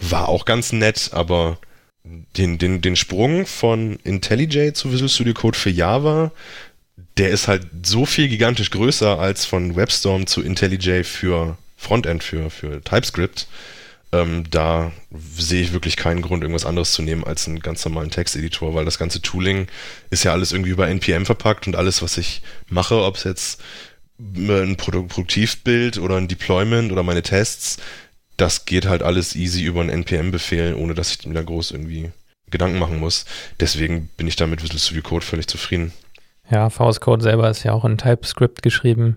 war auch ganz nett, aber den, den, den Sprung von IntelliJ zu Visual Studio Code für Java, der ist halt so viel gigantisch größer als von WebStorm zu IntelliJ für Frontend, für, für TypeScript. Ähm, da sehe ich wirklich keinen Grund, irgendwas anderes zu nehmen als einen ganz normalen Texteditor, weil das ganze Tooling ist ja alles irgendwie über NPM verpackt und alles, was ich mache, ob es jetzt ein Produktivbild oder ein Deployment oder meine Tests, das geht halt alles easy über einen NPM-Befehl, ohne dass ich mir da groß irgendwie Gedanken machen muss. Deswegen bin ich da mit Visual Code völlig zufrieden. Ja, VS Code selber ist ja auch in TypeScript geschrieben.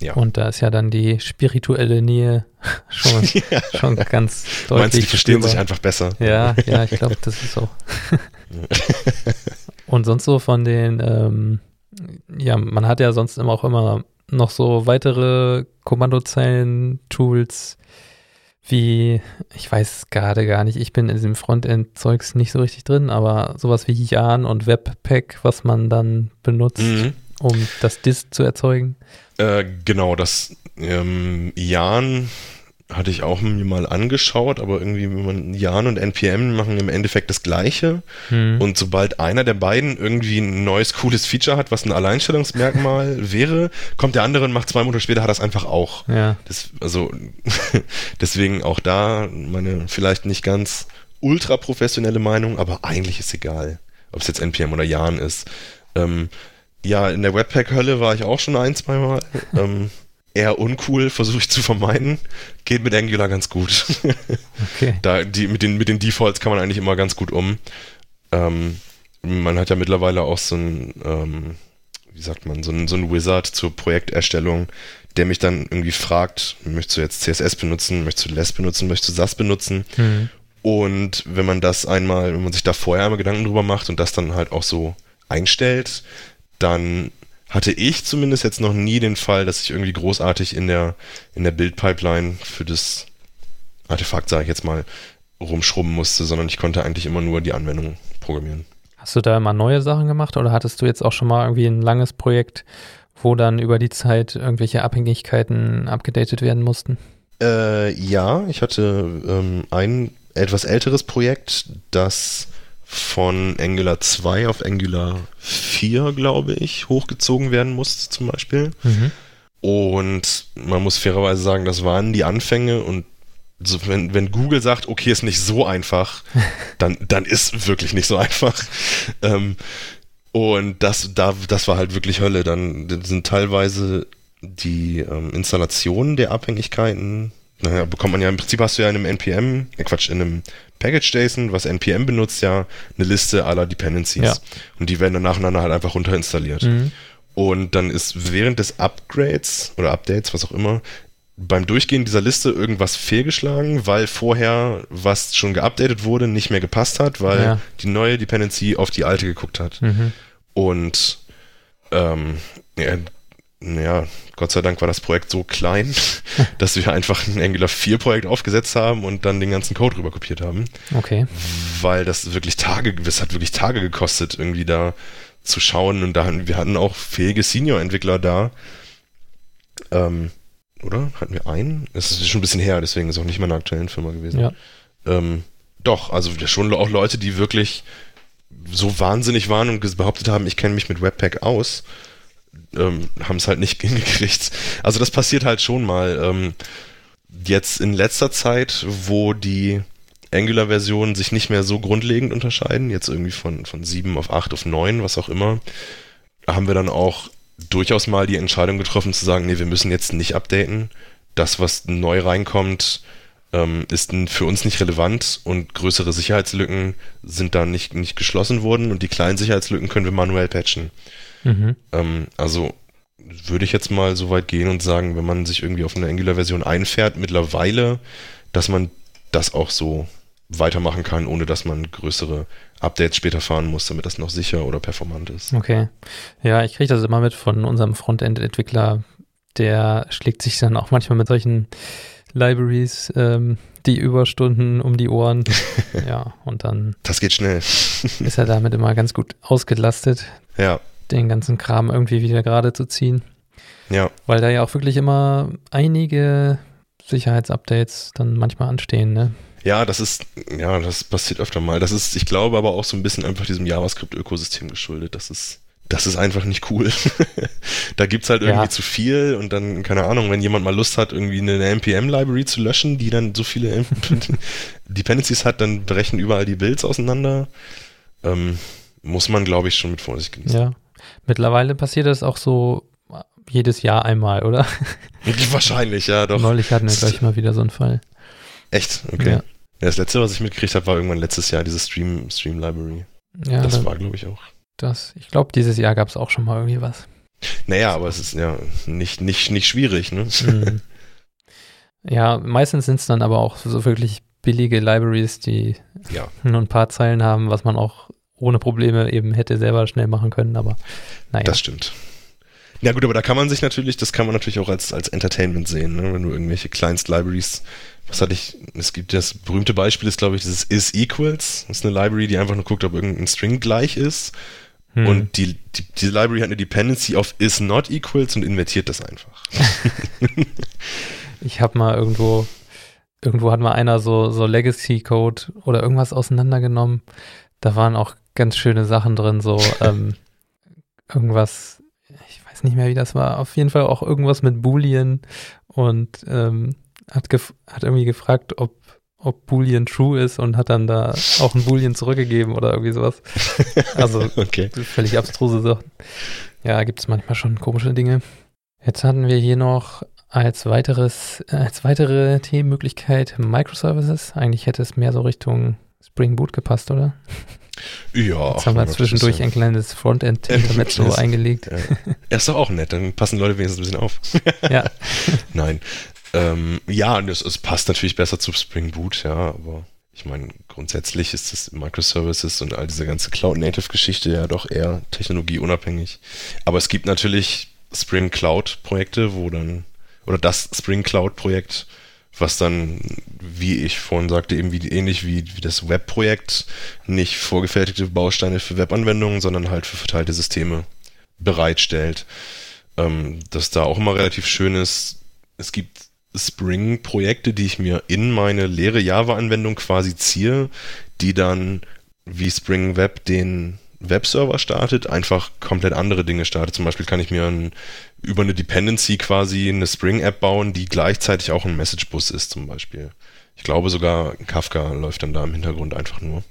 Ja. Und da ist ja dann die spirituelle Nähe schon, ja. schon ganz deutlich. Meinst du, die verstehen sich einfach besser? Ja, ja, ich glaube, das ist so. Und sonst so von den, ähm, ja, man hat ja sonst immer auch immer noch so weitere Kommandozeilen-Tools, wie, ich weiß gerade gar nicht, ich bin in diesem Frontend-Zeugs nicht so richtig drin, aber sowas wie Jan und Webpack, was man dann benutzt, mhm. um das Dist zu erzeugen. Äh, genau, das ähm, Jan hatte ich auch mir mal angeschaut, aber irgendwie, wenn man Jan und NPM machen im Endeffekt das Gleiche. Hm. Und sobald einer der beiden irgendwie ein neues, cooles Feature hat, was ein Alleinstellungsmerkmal wäre, kommt der andere und macht zwei Monate später hat das einfach auch. Ja. Das, also, deswegen auch da meine vielleicht nicht ganz ultra professionelle Meinung, aber eigentlich ist egal, ob es jetzt NPM oder Jan ist. Ähm, ja, in der Webpack-Hölle war ich auch schon ein, zwei Mal. ähm, eher uncool, versuche ich zu vermeiden. Geht mit Angular ganz gut. Okay. da, die, mit, den, mit den Defaults kann man eigentlich immer ganz gut um. Ähm, man hat ja mittlerweile auch so ein, ähm, wie sagt man, so ein, so ein Wizard zur Projekterstellung, der mich dann irgendwie fragt, möchtest du jetzt CSS benutzen, möchtest du Less benutzen, möchtest du SAS benutzen? Mhm. Und wenn man das einmal, wenn man sich da vorher einmal Gedanken drüber macht und das dann halt auch so einstellt, dann hatte ich zumindest jetzt noch nie den Fall, dass ich irgendwie großartig in der, in der Bildpipeline für das Artefakt, sage ich jetzt mal, rumschrubben musste, sondern ich konnte eigentlich immer nur die Anwendung programmieren. Hast du da immer neue Sachen gemacht oder hattest du jetzt auch schon mal irgendwie ein langes Projekt, wo dann über die Zeit irgendwelche Abhängigkeiten abgedatet werden mussten? Äh, ja, ich hatte ähm, ein etwas älteres Projekt, das von Angular 2 auf Angular 4, glaube ich, hochgezogen werden musste zum Beispiel. Mhm. Und man muss fairerweise sagen, das waren die Anfänge und so, wenn, wenn Google sagt, okay, ist nicht so einfach, dann, dann ist wirklich nicht so einfach. Ähm, und das, da, das war halt wirklich Hölle. Dann sind teilweise die ähm, Installationen der Abhängigkeiten, naja, bekommt man ja im Prinzip hast du ja in einem NPM, äh Quatsch, in einem Package-JSON, was NPM benutzt, ja eine Liste aller Dependencies. Ja. Und die werden dann nacheinander halt einfach runterinstalliert. Mhm. Und dann ist während des Upgrades oder Updates, was auch immer, beim Durchgehen dieser Liste irgendwas fehlgeschlagen, weil vorher, was schon geupdatet wurde, nicht mehr gepasst hat, weil ja. die neue Dependency auf die alte geguckt hat. Mhm. Und ähm, ja, ja, Gott sei Dank war das Projekt so klein, dass wir einfach ein Angular 4 Projekt aufgesetzt haben und dann den ganzen Code rüber kopiert haben. Okay. Weil das wirklich Tage, es hat wirklich Tage gekostet, irgendwie da zu schauen und da wir hatten auch fähige Senior-Entwickler da. Ähm, oder? Hatten wir einen? Es ist schon ein bisschen her, deswegen ist auch nicht meine aktuellen Firma gewesen. Ja. Ähm, doch, also schon auch Leute, die wirklich so wahnsinnig waren und behauptet haben, ich kenne mich mit Webpack aus ähm, haben es halt nicht hingekriegt. Also das passiert halt schon mal. Ähm, jetzt in letzter Zeit, wo die Angular-Versionen sich nicht mehr so grundlegend unterscheiden, jetzt irgendwie von, von 7 auf 8 auf 9, was auch immer, haben wir dann auch durchaus mal die Entscheidung getroffen zu sagen, nee, wir müssen jetzt nicht updaten. Das, was neu reinkommt, ähm, ist für uns nicht relevant und größere Sicherheitslücken sind da nicht, nicht geschlossen worden und die kleinen Sicherheitslücken können wir manuell patchen. Mhm. Ähm, also würde ich jetzt mal so weit gehen und sagen, wenn man sich irgendwie auf eine Angular-Version einfährt, mittlerweile, dass man das auch so weitermachen kann, ohne dass man größere Updates später fahren muss, damit das noch sicher oder performant ist. Okay. Ja, ich kriege das immer mit von unserem Frontend-Entwickler. Der schlägt sich dann auch manchmal mit solchen Libraries ähm, die Überstunden um die Ohren. ja, und dann. Das geht schnell. ist er damit immer ganz gut ausgelastet. Ja. Den ganzen Kram irgendwie wieder gerade zu ziehen. Ja. Weil da ja auch wirklich immer einige Sicherheitsupdates dann manchmal anstehen, ne? Ja, das ist, ja, das passiert öfter mal. Das ist, ich glaube, aber auch so ein bisschen einfach diesem JavaScript-Ökosystem geschuldet. Das ist, das ist einfach nicht cool. da gibt's halt irgendwie ja. zu viel und dann, keine Ahnung, wenn jemand mal Lust hat, irgendwie eine NPM-Library zu löschen, die dann so viele Dependencies hat, dann brechen überall die Builds auseinander. Ähm, muss man, glaube ich, schon mit Vorsicht genießen. Ja. Mittlerweile passiert das auch so jedes Jahr einmal, oder? Wahrscheinlich, ja, doch. Neulich hatten wir gleich mal wieder so einen Fall. Echt? Okay. Ja. Ja, das letzte, was ich mitgekriegt habe, war irgendwann letztes Jahr diese Stream, Stream Library. Ja, das, das war, glaube ich, auch. Das, ich glaube, dieses Jahr gab es auch schon mal irgendwie was. Naja, aber es ist ja nicht, nicht, nicht schwierig, ne? Mhm. Ja, meistens sind es dann aber auch so wirklich billige Libraries, die ja. nur ein paar Zeilen haben, was man auch ohne Probleme eben hätte selber schnell machen können, aber naja. Das stimmt. Ja gut, aber da kann man sich natürlich, das kann man natürlich auch als, als Entertainment sehen, ne? wenn du irgendwelche Kleinst-Libraries was hatte ich, es gibt das berühmte Beispiel, ist glaube ich dieses is equals. Das ist eine Library, die einfach nur guckt, ob irgendein String gleich ist. Hm. Und die, die, diese Library hat eine Dependency auf is not equals und invertiert das einfach. ich habe mal irgendwo, irgendwo hat mal einer so, so Legacy-Code oder irgendwas auseinandergenommen. Da waren auch ganz schöne Sachen drin, so ähm, irgendwas, ich weiß nicht mehr, wie das war, auf jeden Fall auch irgendwas mit Boolean und ähm, hat, hat irgendwie gefragt, ob, ob Boolean true ist und hat dann da auch ein Boolean zurückgegeben oder irgendwie sowas. Also okay. völlig abstruse Sachen. Ja, gibt es manchmal schon komische Dinge. Jetzt hatten wir hier noch als weiteres, als weitere Themenmöglichkeit Microservices. Eigentlich hätte es mehr so Richtung Spring Boot gepasst, oder? Ja. Jetzt haben wir zwischendurch ein kleines Frontend-Intermezzo eingelegt. Ja. Er ist doch auch nett, dann passen Leute wenigstens ein bisschen auf. ja. Nein. Ähm, ja, es, es passt natürlich besser zu Spring Boot, ja, aber ich meine, grundsätzlich ist das Microservices und all diese ganze Cloud-Native-Geschichte ja doch eher technologieunabhängig. Aber es gibt natürlich Spring Cloud-Projekte, wo dann, oder das Spring Cloud-Projekt, was dann, wie ich vorhin sagte, eben wie, ähnlich wie, wie das Web-Projekt, nicht vorgefertigte Bausteine für Webanwendungen, sondern halt für verteilte Systeme bereitstellt. Ähm, das da auch immer relativ schön ist. Es gibt Spring-Projekte, die ich mir in meine leere Java-Anwendung quasi ziehe, die dann wie Spring Web den Webserver startet, einfach komplett andere Dinge startet. Zum Beispiel kann ich mir ein, über eine Dependency quasi eine Spring-App bauen, die gleichzeitig auch ein Message-Bus ist zum Beispiel. Ich glaube sogar Kafka läuft dann da im Hintergrund einfach nur.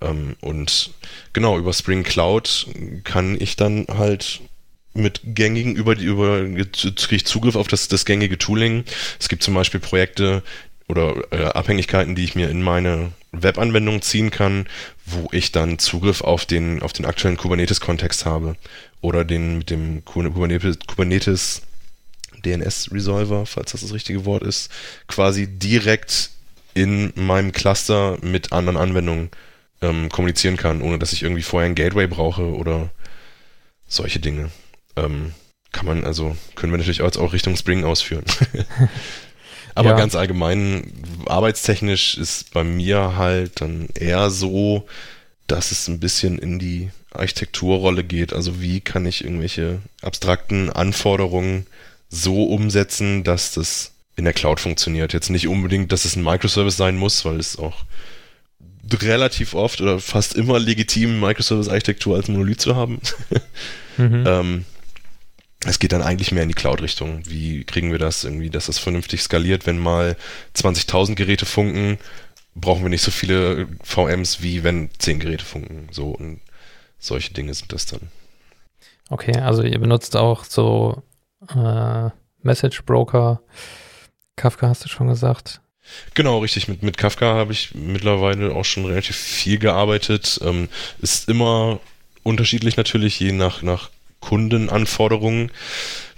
Ähm, und genau, über Spring Cloud kann ich dann halt mit gängigen über die über kriege ich Zugriff auf das, das gängige Tooling. Es gibt zum Beispiel Projekte oder äh, Abhängigkeiten, die ich mir in meine Webanwendung ziehen kann, wo ich dann Zugriff auf den auf den aktuellen Kubernetes-Kontext habe oder den mit dem Kubernetes, Kubernetes DNS Resolver, falls das das richtige Wort ist, quasi direkt in meinem Cluster mit anderen Anwendungen ähm, kommunizieren kann, ohne dass ich irgendwie vorher ein Gateway brauche oder solche Dinge. Ähm, kann man also, können wir natürlich auch Richtung Spring ausführen. Aber ja. ganz allgemein, arbeitstechnisch ist bei mir halt dann eher so, dass es ein bisschen in die Architekturrolle geht. Also wie kann ich irgendwelche abstrakten Anforderungen so umsetzen, dass das in der Cloud funktioniert. Jetzt nicht unbedingt, dass es ein Microservice sein muss, weil es auch relativ oft oder fast immer legitim Microservice-Architektur als Monolith zu haben. mhm. ähm, es geht dann eigentlich mehr in die Cloud-Richtung. Wie kriegen wir das irgendwie, dass das vernünftig skaliert, wenn mal 20.000 Geräte funken, brauchen wir nicht so viele VMs, wie wenn 10 Geräte funken. So und solche Dinge sind das dann. Okay, also ihr benutzt auch so äh, Message Broker. Kafka hast du schon gesagt. Genau, richtig. Mit, mit Kafka habe ich mittlerweile auch schon relativ viel gearbeitet. Ähm, ist immer unterschiedlich natürlich, je nach, nach Kundenanforderungen.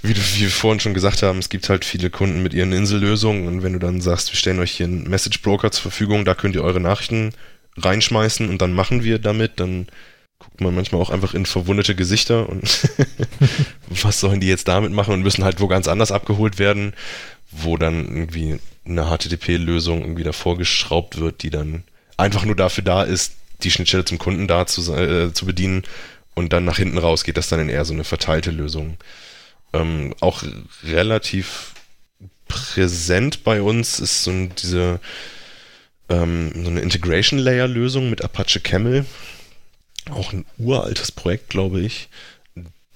Wie, wie wir vorhin schon gesagt haben, es gibt halt viele Kunden mit ihren Insellösungen und wenn du dann sagst, wir stellen euch hier einen Message Broker zur Verfügung, da könnt ihr eure Nachrichten reinschmeißen und dann machen wir damit, dann guckt man manchmal auch einfach in verwundete Gesichter und was sollen die jetzt damit machen und müssen halt wo ganz anders abgeholt werden, wo dann irgendwie eine HTTP-Lösung irgendwie davor geschraubt wird, die dann einfach nur dafür da ist, die Schnittstelle zum Kunden da zu, äh, zu bedienen und dann nach hinten raus geht das dann in eher so eine verteilte Lösung. Ähm, auch relativ präsent bei uns ist so diese ähm, so eine Integration Layer Lösung mit Apache Camel. Auch ein uraltes Projekt, glaube ich.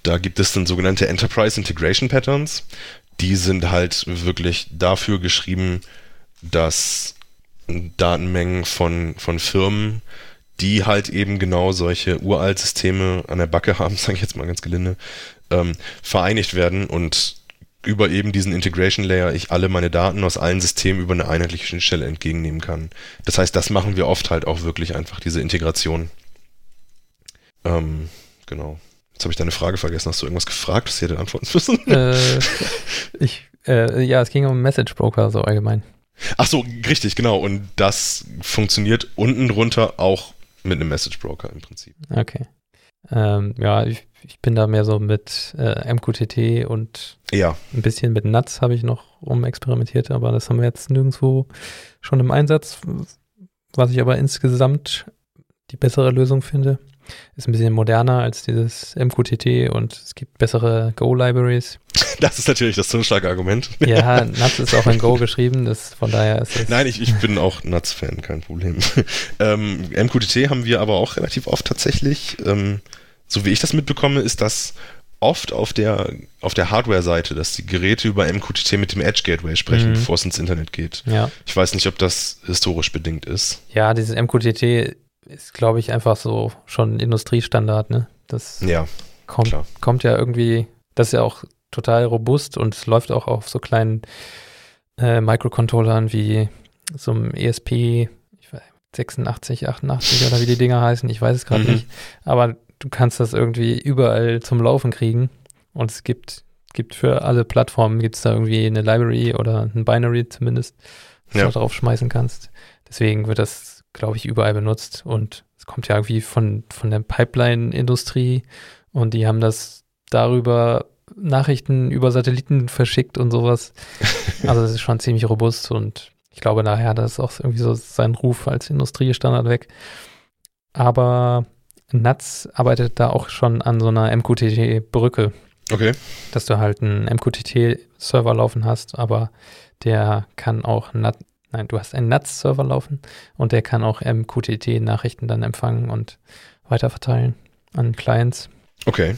Da gibt es dann sogenannte Enterprise Integration Patterns. Die sind halt wirklich dafür geschrieben, dass Datenmengen von, von Firmen, die halt eben genau solche Uraltsysteme an der Backe haben, sage ich jetzt mal ganz gelinde, ähm, vereinigt werden und über eben diesen Integration Layer ich alle meine Daten aus allen Systemen über eine einheitliche Schnittstelle entgegennehmen kann. Das heißt, das machen wir oft halt auch wirklich einfach, diese Integration. Ähm, genau. Jetzt habe ich deine Frage vergessen. Hast du irgendwas gefragt, was ich hätte antworten müssen? Äh, ich, äh, ja, es ging um Message Broker so allgemein. Ach so, richtig, genau. Und das funktioniert unten drunter auch mit einem Message Broker im Prinzip. Okay. Ähm, ja, ich, ich, bin da mehr so mit äh, MQTT und ja. ein bisschen mit NUTS habe ich noch rumexperimentiert, aber das haben wir jetzt nirgendwo schon im Einsatz. Was ich aber insgesamt die bessere Lösung finde, ist ein bisschen moderner als dieses MQTT und es gibt bessere Go-Libraries. Das ist natürlich das Argument. Ja, NUTS ist auch in Go geschrieben, das, von daher ist es. Nein, ich, ich bin auch NUTS-Fan, kein Problem. Ähm, MQTT haben wir aber auch relativ oft tatsächlich. Ähm, so wie ich das mitbekomme, ist das oft auf der, auf der Hardware-Seite, dass die Geräte über MQTT mit dem Edge Gateway sprechen, mhm. bevor es ins Internet geht. Ja. Ich weiß nicht, ob das historisch bedingt ist. Ja, dieses MQTT ist, glaube ich, einfach so schon Industriestandard, ne? Das ja, kommt, kommt ja irgendwie, das ist ja auch total robust und es läuft auch auf so kleinen äh, Microcontrollern wie so einem ESP 86, 88 oder wie die Dinger heißen, ich weiß es gerade mhm. nicht. Aber du kannst das irgendwie überall zum Laufen kriegen und es gibt, gibt für alle Plattformen, gibt es da irgendwie eine Library oder ein Binary zumindest, das ja. du drauf schmeißen kannst. Deswegen wird das, glaube ich, überall benutzt und es kommt ja irgendwie von, von der Pipeline-Industrie und die haben das darüber Nachrichten über Satelliten verschickt und sowas. Also es ist schon ziemlich robust und ich glaube daher, das ist auch irgendwie so sein Ruf als Industriestandard weg. Aber NUTS arbeitet da auch schon an so einer MQTT-Brücke. Okay. Dass du halt einen MQTT-Server laufen hast, aber der kann auch NUTS, nein, du hast einen NUTS-Server laufen und der kann auch MQTT-Nachrichten dann empfangen und weiterverteilen an Clients. Okay.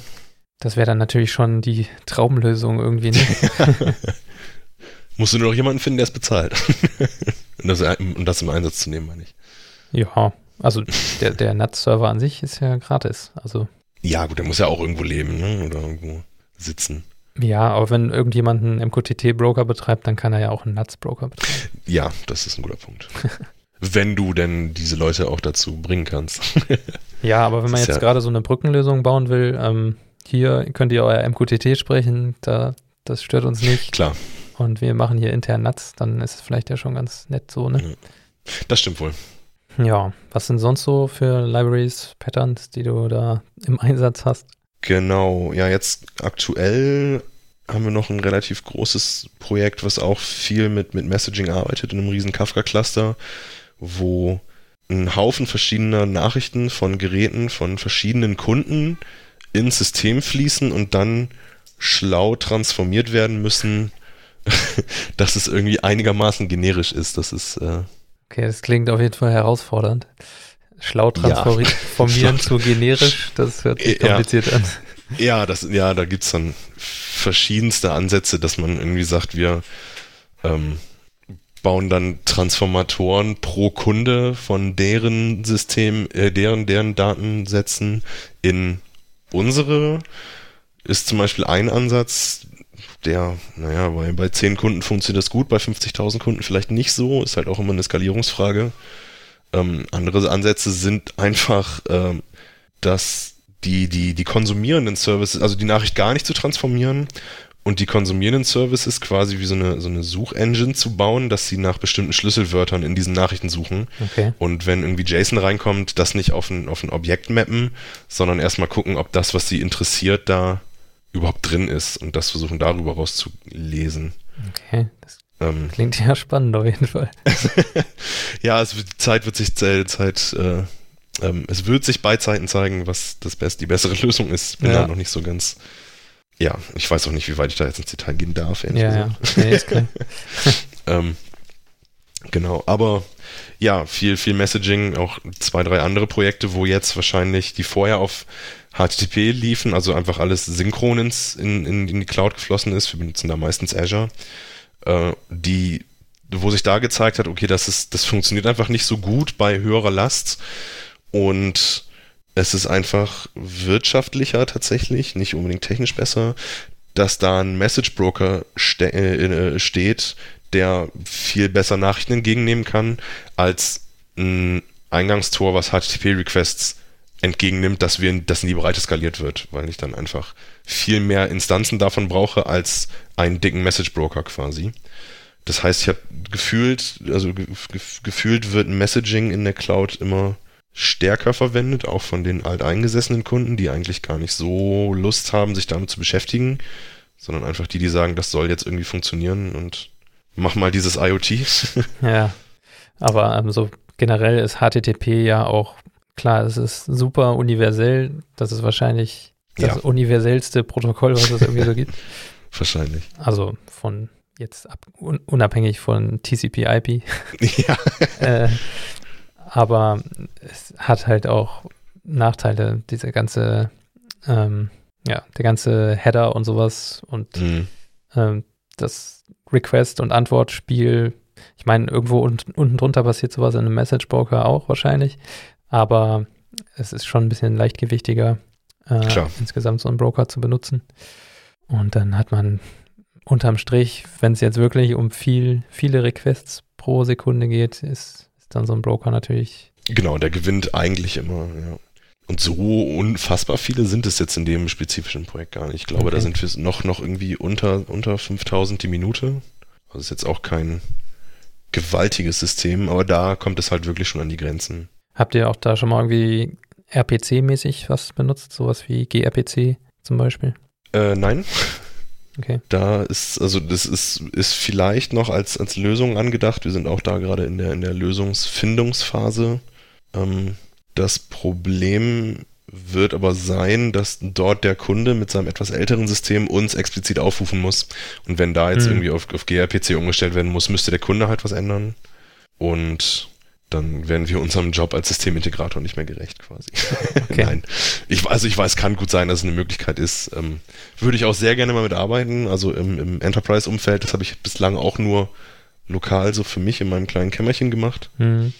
Das wäre dann natürlich schon die Traumlösung irgendwie. Ne? Musst du nur noch jemanden finden, der es bezahlt. und, das, um das im Einsatz zu nehmen, meine ich. Ja, also der, der NAT-Server an sich ist ja gratis. Also. Ja, gut, der muss ja auch irgendwo leben, ne? Oder irgendwo sitzen. Ja, aber wenn irgendjemand einen MQTT-Broker betreibt, dann kann er ja auch einen NATS-Broker betreiben. Ja, das ist ein guter Punkt. wenn du denn diese Leute auch dazu bringen kannst. ja, aber wenn man jetzt ja gerade so eine Brückenlösung bauen will, ähm, hier könnt ihr euer MQTT sprechen, da, das stört uns nicht. Klar. Und wir machen hier intern NATS, dann ist es vielleicht ja schon ganz nett so, ne? Das stimmt wohl. Ja, was sind sonst so für Libraries, Patterns, die du da im Einsatz hast? Genau, ja, jetzt aktuell haben wir noch ein relativ großes Projekt, was auch viel mit, mit Messaging arbeitet, in einem riesen Kafka-Cluster, wo ein Haufen verschiedener Nachrichten von Geräten von verschiedenen Kunden ins System fließen und dann schlau transformiert werden müssen, dass es irgendwie einigermaßen generisch ist. Das ist äh, Okay, das klingt auf jeden Fall herausfordernd. Schlau transformieren ja. zu generisch, das hört sich kompliziert ja. an. Ja, das, ja, da gibt es dann verschiedenste Ansätze, dass man irgendwie sagt, wir ähm, bauen dann Transformatoren pro Kunde von deren System, äh, deren, deren Datensätzen in unsere. Ist zum Beispiel ein Ansatz, der, naja, bei, bei 10 Kunden funktioniert das gut, bei 50.000 Kunden vielleicht nicht so, ist halt auch immer eine Skalierungsfrage. Ähm, andere Ansätze sind einfach, ähm, dass die, die, die konsumierenden Services, also die Nachricht gar nicht zu transformieren und die konsumierenden Services quasi wie so eine, so eine Suchengine zu bauen, dass sie nach bestimmten Schlüsselwörtern in diesen Nachrichten suchen. Okay. Und wenn irgendwie JSON reinkommt, das nicht auf ein, auf ein Objekt mappen, sondern erstmal gucken, ob das, was sie interessiert, da überhaupt drin ist und das versuchen darüber rauszulesen. Okay, das ähm, klingt ja spannend auf jeden Fall. ja, es wird, Zeit wird sich Zeit, äh, ähm, es wird sich bei Zeiten zeigen, was das best, die bessere Lösung ist. Bin ja. da noch nicht so ganz. Ja, ich weiß auch nicht, wie weit ich da jetzt ins Detail gehen darf. Ja, ja. Nee, ist klar. ähm, genau, aber ja, viel, viel Messaging, auch zwei, drei andere Projekte, wo jetzt wahrscheinlich die vorher auf HTTP liefen, also einfach alles synchron ins, in, in, in die Cloud geflossen ist. Wir benutzen da meistens Azure. Äh, die, wo sich da gezeigt hat, okay, das ist, das funktioniert einfach nicht so gut bei höherer Last. Und es ist einfach wirtschaftlicher tatsächlich, nicht unbedingt technisch besser, dass da ein Message Broker ste äh, steht, der viel besser Nachrichten entgegennehmen kann, als ein Eingangstor, was HTTP-Requests entgegennimmt, dass wir, dass in die Breite skaliert wird, weil ich dann einfach viel mehr Instanzen davon brauche als einen dicken Message Broker quasi. Das heißt, ich habe gefühlt, also ge gefühlt wird Messaging in der Cloud immer stärker verwendet, auch von den alteingesessenen Kunden, die eigentlich gar nicht so Lust haben, sich damit zu beschäftigen, sondern einfach die, die sagen, das soll jetzt irgendwie funktionieren und mach mal dieses IoT. ja, aber ähm, so generell ist HTTP ja auch klar, es ist super universell. Das ist wahrscheinlich das ja. universellste Protokoll, was es irgendwie so gibt. Wahrscheinlich. Also von jetzt ab, un, unabhängig von TCP/IP. Ja. äh, aber es hat halt auch Nachteile, diese ganze, ähm, ja, der ganze Header und sowas und mhm. ähm, das Request- und Antwortspiel. Ich meine, irgendwo unten, unten drunter passiert sowas in einem Message Broker auch wahrscheinlich, aber es ist schon ein bisschen leichtgewichtiger, äh, insgesamt so einen Broker zu benutzen. Und dann hat man unterm Strich, wenn es jetzt wirklich um viel, viele Requests pro Sekunde geht, ist, ist dann so ein Broker natürlich. Genau, der gewinnt eigentlich immer, ja. Und so unfassbar viele sind es jetzt in dem spezifischen Projekt gar nicht. Ich glaube, okay. da sind wir noch, noch irgendwie unter, unter 5000 die Minute. Also ist jetzt auch kein gewaltiges System, aber da kommt es halt wirklich schon an die Grenzen. Habt ihr auch da schon mal irgendwie RPC-mäßig was benutzt? Sowas wie gRPC zum Beispiel? Äh, nein. Okay. Da ist, also das ist, ist vielleicht noch als, als Lösung angedacht. Wir sind auch da gerade in der, in der Lösungsfindungsphase. Ähm, das Problem wird aber sein, dass dort der Kunde mit seinem etwas älteren System uns explizit aufrufen muss. Und wenn da jetzt hm. irgendwie auf, auf gRPC umgestellt werden muss, müsste der Kunde halt was ändern. Und dann werden wir unserem Job als Systemintegrator nicht mehr gerecht quasi. Okay. Nein. Ich, also ich weiß, kann gut sein, dass es eine Möglichkeit ist. Ähm, würde ich auch sehr gerne mal mitarbeiten. Also im, im Enterprise-Umfeld, das habe ich bislang auch nur lokal so für mich in meinem kleinen Kämmerchen gemacht. Mhm.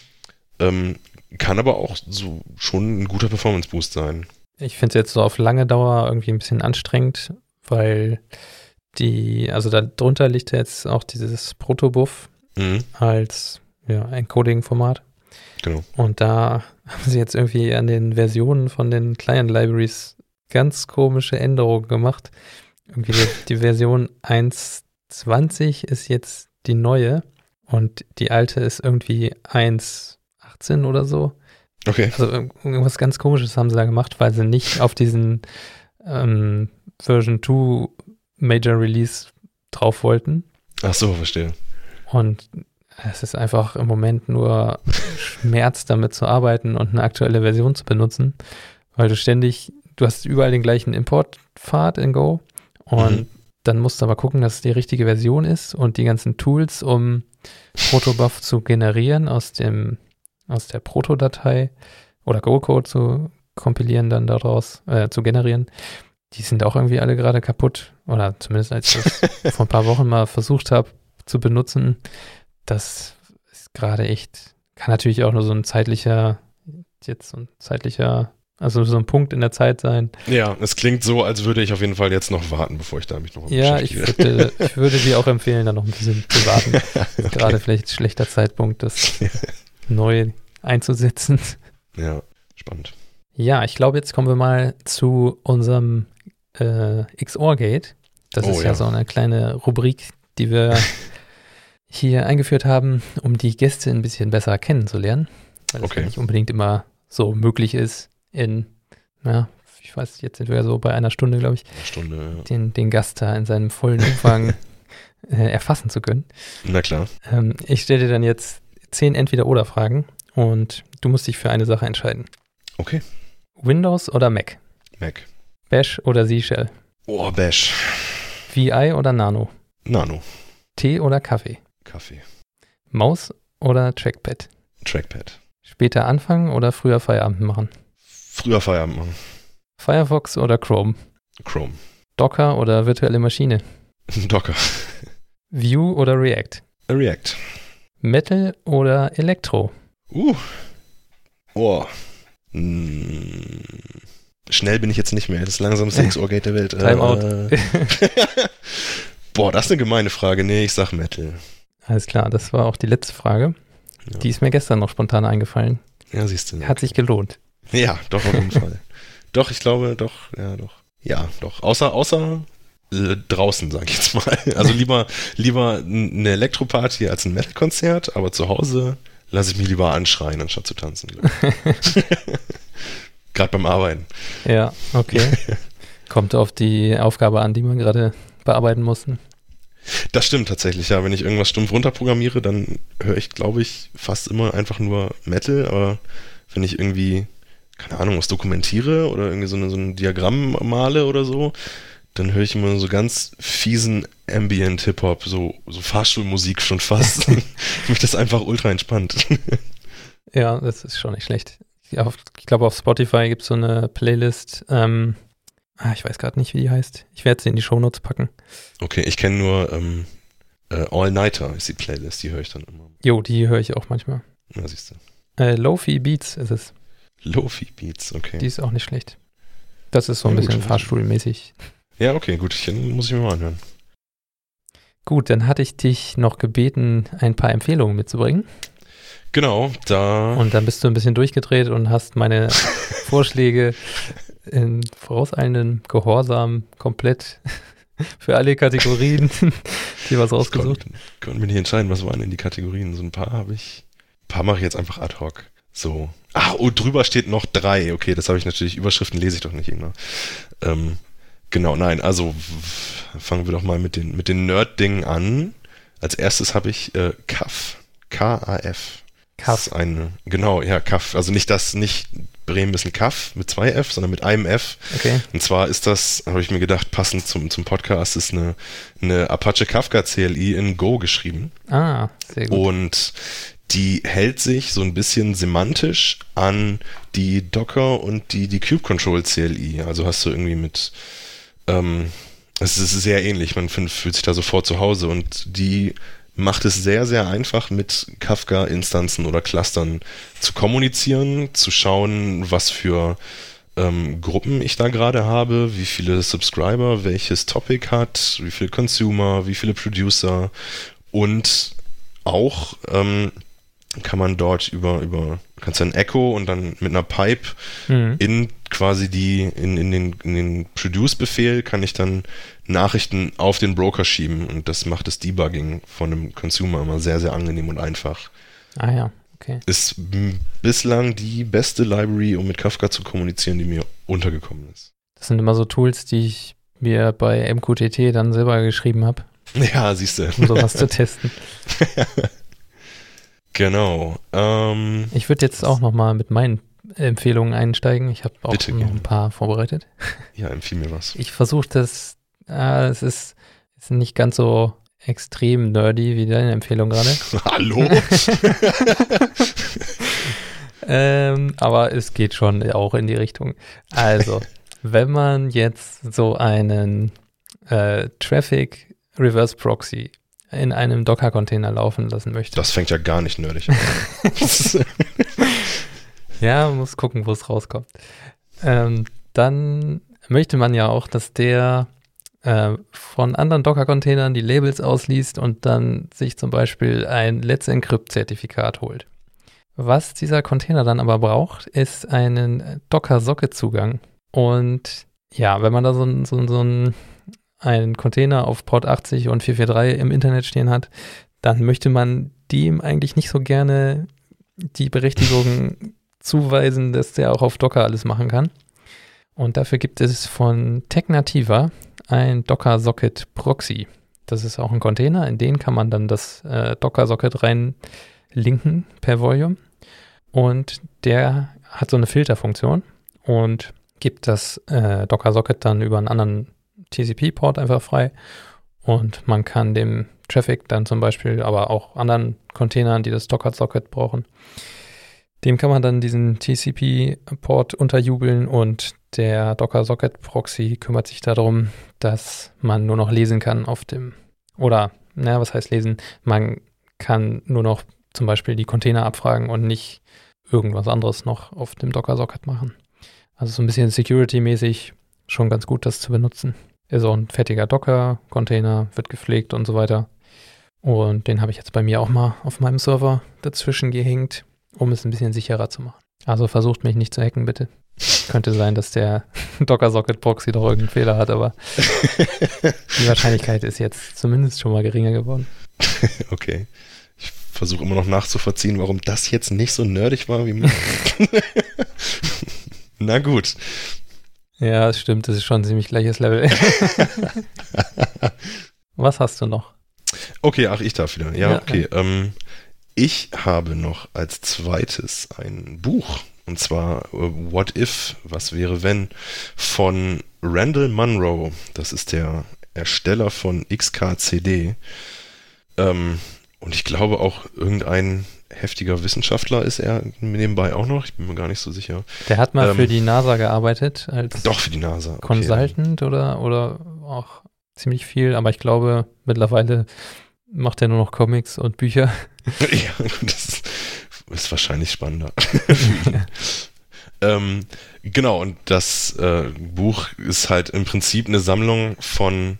Ähm, kann aber auch so schon ein guter Performance-Boost sein. Ich finde es jetzt so auf lange Dauer irgendwie ein bisschen anstrengend, weil die, also darunter liegt jetzt auch dieses Protobuff mhm. als ja, Encoding-Format. Genau. Und da haben sie jetzt irgendwie an den Versionen von den Client-Libraries ganz komische Änderungen gemacht. Irgendwie die, die Version 1.20 ist jetzt die neue und die alte ist irgendwie 1.18 oder so. Okay. Also irgendwas ganz komisches haben sie da gemacht, weil sie nicht auf diesen ähm, Version 2 Major Release drauf wollten. Ach so, verstehe. Und es ist einfach im Moment nur Schmerz, damit zu arbeiten und eine aktuelle Version zu benutzen, weil du ständig, du hast überall den gleichen Importpfad in Go und mhm. dann musst du aber gucken, dass es die richtige Version ist und die ganzen Tools, um Protobuf zu generieren aus dem, aus der Proto-Datei oder Go-Code zu kompilieren, dann daraus äh, zu generieren. Die sind auch irgendwie alle gerade kaputt. Oder zumindest als ich das vor ein paar Wochen mal versucht habe zu benutzen, das ist gerade echt, kann natürlich auch nur so ein zeitlicher, jetzt so ein zeitlicher, also so ein Punkt in der Zeit sein. Ja, es klingt so, als würde ich auf jeden Fall jetzt noch warten, bevor ich da mich noch Ja, ich würde, ich würde dir auch empfehlen, da noch ein bisschen zu warten. okay. Gerade vielleicht ein schlechter Zeitpunkt, das neu einzusetzen. Ja, spannend. Ja, ich glaube, jetzt kommen wir mal zu unserem äh, XOR-Gate. Das Oh, ist ja. ja. so eine kleine Rubrik, die wir hier eingeführt haben, um die Gäste ein bisschen besser kennenzulernen. Weil Okay. ja nicht unbedingt immer so möglich ist, in, ja, ich weiß, jetzt sind wir ja so bei einer Stunde, glaube ich, Eine Stunde. Ja. den, den Gast da in seinem vollen Umfang äh, erfassen zu können. Na klar. Ähm, ich stelle dir dann jetzt zehn Entweder-Oder-Fragen und du musst dich für eine Sache entscheiden. Okay. Windows oder Mac? Mac. Bash oder Z-Shell? Oh, Bash. VI oder Nano? Nano. Tee oder Kaffee? Kaffee. Maus oder Trackpad? Trackpad. Später anfangen oder früher Feierabend machen? Früher Feierabend machen. Firefox oder Chrome? Chrome. Docker oder virtuelle Maschine? Docker. Vue oder React? React. Metal oder Elektro? Uh. Oh. Hm. Schnell bin ich jetzt nicht mehr. Das langsamste XOR-Gate der Welt. Timeout. Äh, Boah, das ist eine gemeine Frage. Nee, ich sag Metal. Alles klar, das war auch die letzte Frage. Ja. Die ist mir gestern noch spontan eingefallen. Ja, siehst du. Hat sich gelohnt. Ja, doch, auf jeden Fall. Doch, ich glaube, doch, ja, doch. Ja, doch. Außer, außer äh, draußen, sag ich jetzt mal. Also lieber, lieber eine Elektroparty als ein Metal-Konzert, aber zu Hause lasse ich mich lieber anschreien, anstatt zu tanzen. Gerade beim Arbeiten. Ja, okay. Kommt auf die Aufgabe an, die man gerade bearbeiten muss. Das stimmt tatsächlich, ja. Wenn ich irgendwas stumpf runterprogrammiere, dann höre ich, glaube ich, fast immer einfach nur Metal, aber wenn ich irgendwie, keine Ahnung, was dokumentiere oder irgendwie so, eine, so ein Diagramm male oder so, dann höre ich immer so ganz fiesen Ambient Hip-Hop, so, so Fahrstuhlmusik schon fast. Mich das einfach ultra entspannt. Ja, das ist schon nicht schlecht. Ich glaube, auf Spotify gibt es so eine Playlist. Ähm, ah, ich weiß gerade nicht, wie die heißt. Ich werde sie in die Shownotes packen. Okay, ich kenne nur ähm, äh, All Nighter ist die Playlist, die höre ich dann immer. Jo, die höre ich auch manchmal. Ja, siehst du. Äh, Lofi Beats ist es. Lofi Beats, okay. Die ist auch nicht schlecht. Das ist so ein Ja, gut. bisschen fahrstuhlmäßig. Ja, okay, gut, ich, muss ich mir mal anhören. Gut, dann hatte ich dich noch gebeten, ein paar Empfehlungen mitzubringen. Genau, da. Und dann bist du ein bisschen durchgedreht und hast meine Vorschläge in vorauseilendem Gehorsam komplett für alle Kategorien dir was rausgesucht. Konnte, konnte mir nicht entscheiden, was waren denn die Kategorien. So ein paar habe ich. Ein paar mache ich jetzt einfach ad hoc. So. Ah, oh, drüber steht noch drei. Okay, das habe ich natürlich. Überschriften lese ich doch nicht immer. Ähm, genau, nein, also fangen wir doch mal mit den, mit den Nerd-Dingen an. Als erstes habe ich äh, KAF. K-A-F. Das Kaff. ist eine, genau, ja, KAF. Also nicht das, nicht Bremen ist ein KAF mit zwei F, sondern mit einem F. Okay. Und zwar ist das, habe ich mir gedacht, passend zum, zum Podcast, ist eine, eine Apache Kafka CLI in Go geschrieben. Ah, sehr gut. Und die hält sich so ein bisschen semantisch an die Docker und die, die Kube Control CLI. Also hast du irgendwie mit, ähm, es ist sehr ähnlich, man fühlt sich da sofort zu Hause und die macht es sehr, sehr einfach mit Kafka-Instanzen oder Clustern zu kommunizieren, zu schauen, was für ähm, Gruppen ich da gerade habe, wie viele Subscriber welches Topic hat, wie viele Consumer, wie viele Producer und auch ähm, kann man dort über, über, kannst du ein Echo und dann mit einer Pipe Mhm. in quasi die, in, in den, in den Produce-Befehl kann ich dann Nachrichten auf den Broker schieben und das macht das Debugging von einem Consumer immer sehr, sehr angenehm und einfach. Ah ja, okay. Ist bislang die beste Library, um mit Kafka zu kommunizieren, die mir untergekommen ist. Das sind immer so Tools, die ich mir bei MQTT dann selber geschrieben habe, Ja, siehst du. um sowas zu testen. Genau. Ähm, Ich würde jetzt auch nochmal mit meinen Empfehlungen einsteigen. Ich habe auch noch gerne. ein paar vorbereitet. ja, empfiehl mir was. Ich versuche das, äh, es ist, ist nicht ganz so extrem nerdy wie deine Empfehlung gerade. Hallo? ähm, aber es geht schon auch in die Richtung. Also, wenn man jetzt so einen äh, Traffic Reverse Proxy in einem Docker-Container laufen lassen möchte, Das fängt ja gar nicht nerdig an. ja, man muss gucken, wo es rauskommt, ähm, dann möchte man ja auch, dass der äh, von anderen Docker-Containern die Labels ausliest und dann sich zum Beispiel ein Let's Encrypt-Zertifikat holt. Was dieser Container dann aber braucht, ist einen Docker-Socket-Zugang. Und ja, wenn man da so, so, so ein, einen Container auf Port 80 und 443 im Internet stehen hat, dann möchte man dem eigentlich nicht so gerne die Berechtigung zuweisen, dass der auch auf Docker alles machen kann. Und dafür gibt es von Technativa ein Docker Socket Proxy. Das ist auch ein Container, in den kann man dann das äh, Docker Socket reinlinken per Volume. Und der hat so eine Filterfunktion und gibt das äh, Docker Socket dann über einen anderen TCP-Port einfach frei. Und man kann dem Traffic dann zum Beispiel, aber auch anderen Containern, die das Docker Socket brauchen, dem kann man dann diesen TCP-Port unterjubeln und der Docker Socket Proxy kümmert sich darum, dass man nur noch lesen kann auf dem, oder, naja, was heißt lesen? Man kann nur noch zum Beispiel die Container abfragen und nicht irgendwas anderes noch auf dem Docker Socket machen. Also so ein bisschen Security-mäßig schon ganz gut, das zu benutzen. Ist auch ein fertiger Docker-Container, wird gepflegt und so weiter. Und den habe ich jetzt bei mir auch mal auf meinem Server dazwischen gehängt, um es ein bisschen sicherer zu machen. Also versucht mich nicht zu hacken, bitte. Könnte sein, dass der Docker Socket Proxy doch irgendeinen Fehler hat, aber die Wahrscheinlichkeit ist jetzt zumindest schon mal geringer geworden. Okay. Ich versuche immer noch nachzuvollziehen, warum das jetzt nicht so nerdig war wie mir. Na gut. Ja, es stimmt, das ist schon ein ziemlich gleiches Level. Was hast du noch? Okay, ach, ich darf wieder. Ja, ja okay. Ähm, ich habe noch als zweites ein Buch. Und zwar uh, What If, was wäre wenn, von Randall Munro. Das ist der Ersteller von XKCD. Ähm, und ich glaube auch irgendein heftiger Wissenschaftler ist er nebenbei auch noch. Ich bin mir gar nicht so sicher. Der hat mal ähm, für die NASA gearbeitet als doch für die NASA okay. Consultant oder oder auch ziemlich viel, aber ich glaube mittlerweile macht er nur noch Comics und Bücher. ja, das ist wahrscheinlich spannender. ähm, genau, und das äh, Buch ist halt im Prinzip eine Sammlung von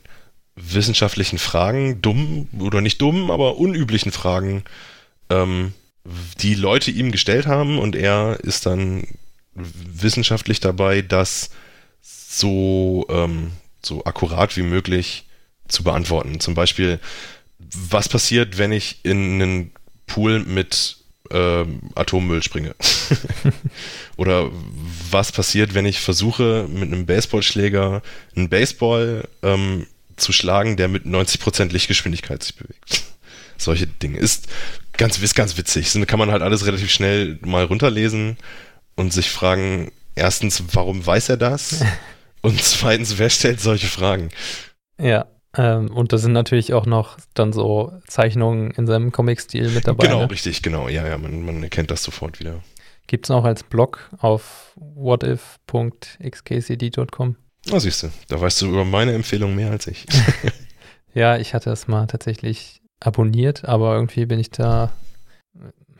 wissenschaftlichen Fragen, dumm oder nicht dumm, aber unüblichen Fragen, ähm, die Leute ihm gestellt haben und er ist dann wissenschaftlich dabei, das so, ähm, so akkurat wie möglich zu beantworten. Zum Beispiel, was passiert, wenn ich in einen Pool mit äh, Atommüll springe? Oder was passiert, wenn ich versuche, mit einem Baseballschläger einen Baseball ähm, zu schlagen, der mit 90% Lichtgeschwindigkeit sich bewegt? Solche Dinge. Ist ganz, ist ganz witzig. Das kann man halt alles relativ schnell mal runterlesen und sich fragen, erstens, warum weiß er das? Und zweitens, wer stellt solche Fragen? Ja, ähm, und da sind natürlich auch noch dann so Zeichnungen in seinem Comic-Stil mit dabei. Genau, ne? richtig, genau. Ja, ja, man, man erkennt das sofort wieder. Gibt es auch als Blog auf whatif.xkcd.com. Ah, siehst du, da weißt du über meine Empfehlung mehr als ich. ja, ich hatte es mal tatsächlich abonniert, aber irgendwie bin ich da,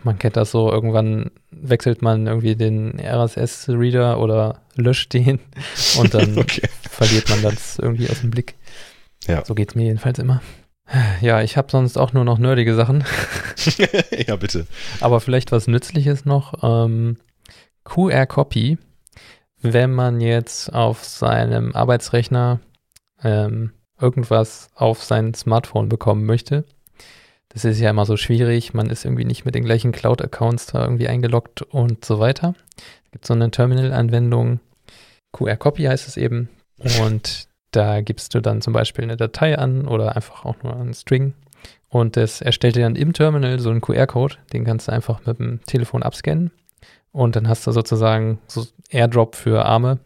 man kennt das so, irgendwann wechselt man irgendwie den RSS-Reader oder löscht den und dann okay. verliert man das irgendwie aus dem Blick. Ja. So geht es mir jedenfalls immer. Ja, ich habe sonst auch nur noch nerdige Sachen. ja, bitte. Aber vielleicht was Nützliches noch. Ähm, QR-Copy, wenn man jetzt auf seinem Arbeitsrechner ähm, irgendwas auf sein Smartphone bekommen möchte. Das ist ja immer so schwierig. Man ist irgendwie nicht mit den gleichen Cloud-Accounts da irgendwie eingeloggt und so weiter. Es gibt so eine Terminal-Anwendung. QR-Copy heißt es eben. Und da gibst du dann zum Beispiel eine Datei an oder einfach auch nur einen String und das erstellt dir dann im Terminal so einen QR-Code, den kannst du einfach mit dem Telefon abscannen und dann hast du sozusagen so Airdrop für Arme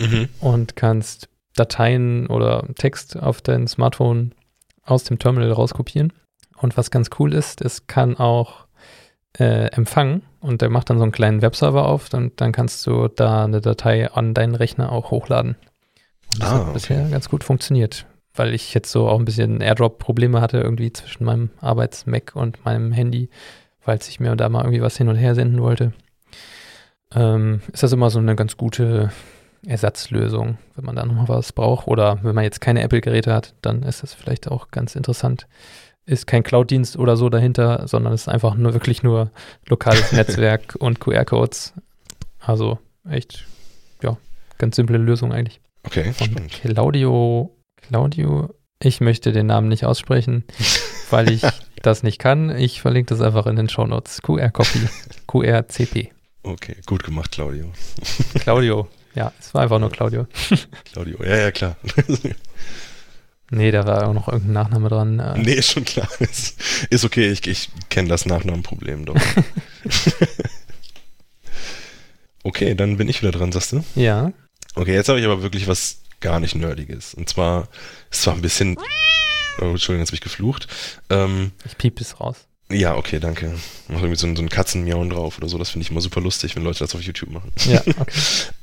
mhm. und kannst Dateien oder Text auf dein Smartphone aus dem Terminal rauskopieren. Und was ganz cool ist, es kann auch äh, empfangen und der macht dann so einen kleinen Webserver auf und dann kannst du da eine Datei an deinen Rechner auch hochladen. Das ah, hat okay. bisher ganz gut funktioniert, weil ich jetzt so auch ein bisschen Airdrop-Probleme hatte irgendwie zwischen meinem Arbeits-Mac und meinem Handy, falls ich mir da mal irgendwie was hin und her senden wollte. Ähm, ist das immer so eine ganz gute Ersatzlösung, wenn man da nochmal was braucht oder wenn man jetzt keine Apple-Geräte hat, dann ist das vielleicht auch ganz interessant. ist kein Cloud-Dienst oder so dahinter, sondern es ist einfach nur wirklich nur lokales Netzwerk und QR-Codes. Also echt, ja, ganz simple Lösung eigentlich. Okay, Von spannend. Claudio, Claudio, ich möchte den Namen nicht aussprechen, weil ich das nicht kann. Ich verlinke das einfach in den Shownotes. QR-Copy, QRCP. Okay, gut gemacht, Claudio. Claudio, ja, es war einfach nur Claudio. Claudio, ja, ja, klar. Nee, da war auch noch irgendein Nachname dran. Äh, nee, ist schon klar. Ist, ist okay, ich, ich kenne das Nachnamenproblem doch. okay, dann bin ich wieder dran, sagst du? Ja, Okay, jetzt habe ich aber wirklich was gar nicht Nerdiges. Und zwar, es war ein bisschen. Oh, Entschuldigung, jetzt habe ich geflucht. Ähm, ich piep es raus. Ja, okay, danke. Mach irgendwie so ein, so ein Katzenmiauen drauf oder so. Das finde ich immer super lustig, wenn Leute das auf YouTube machen. Ja, okay.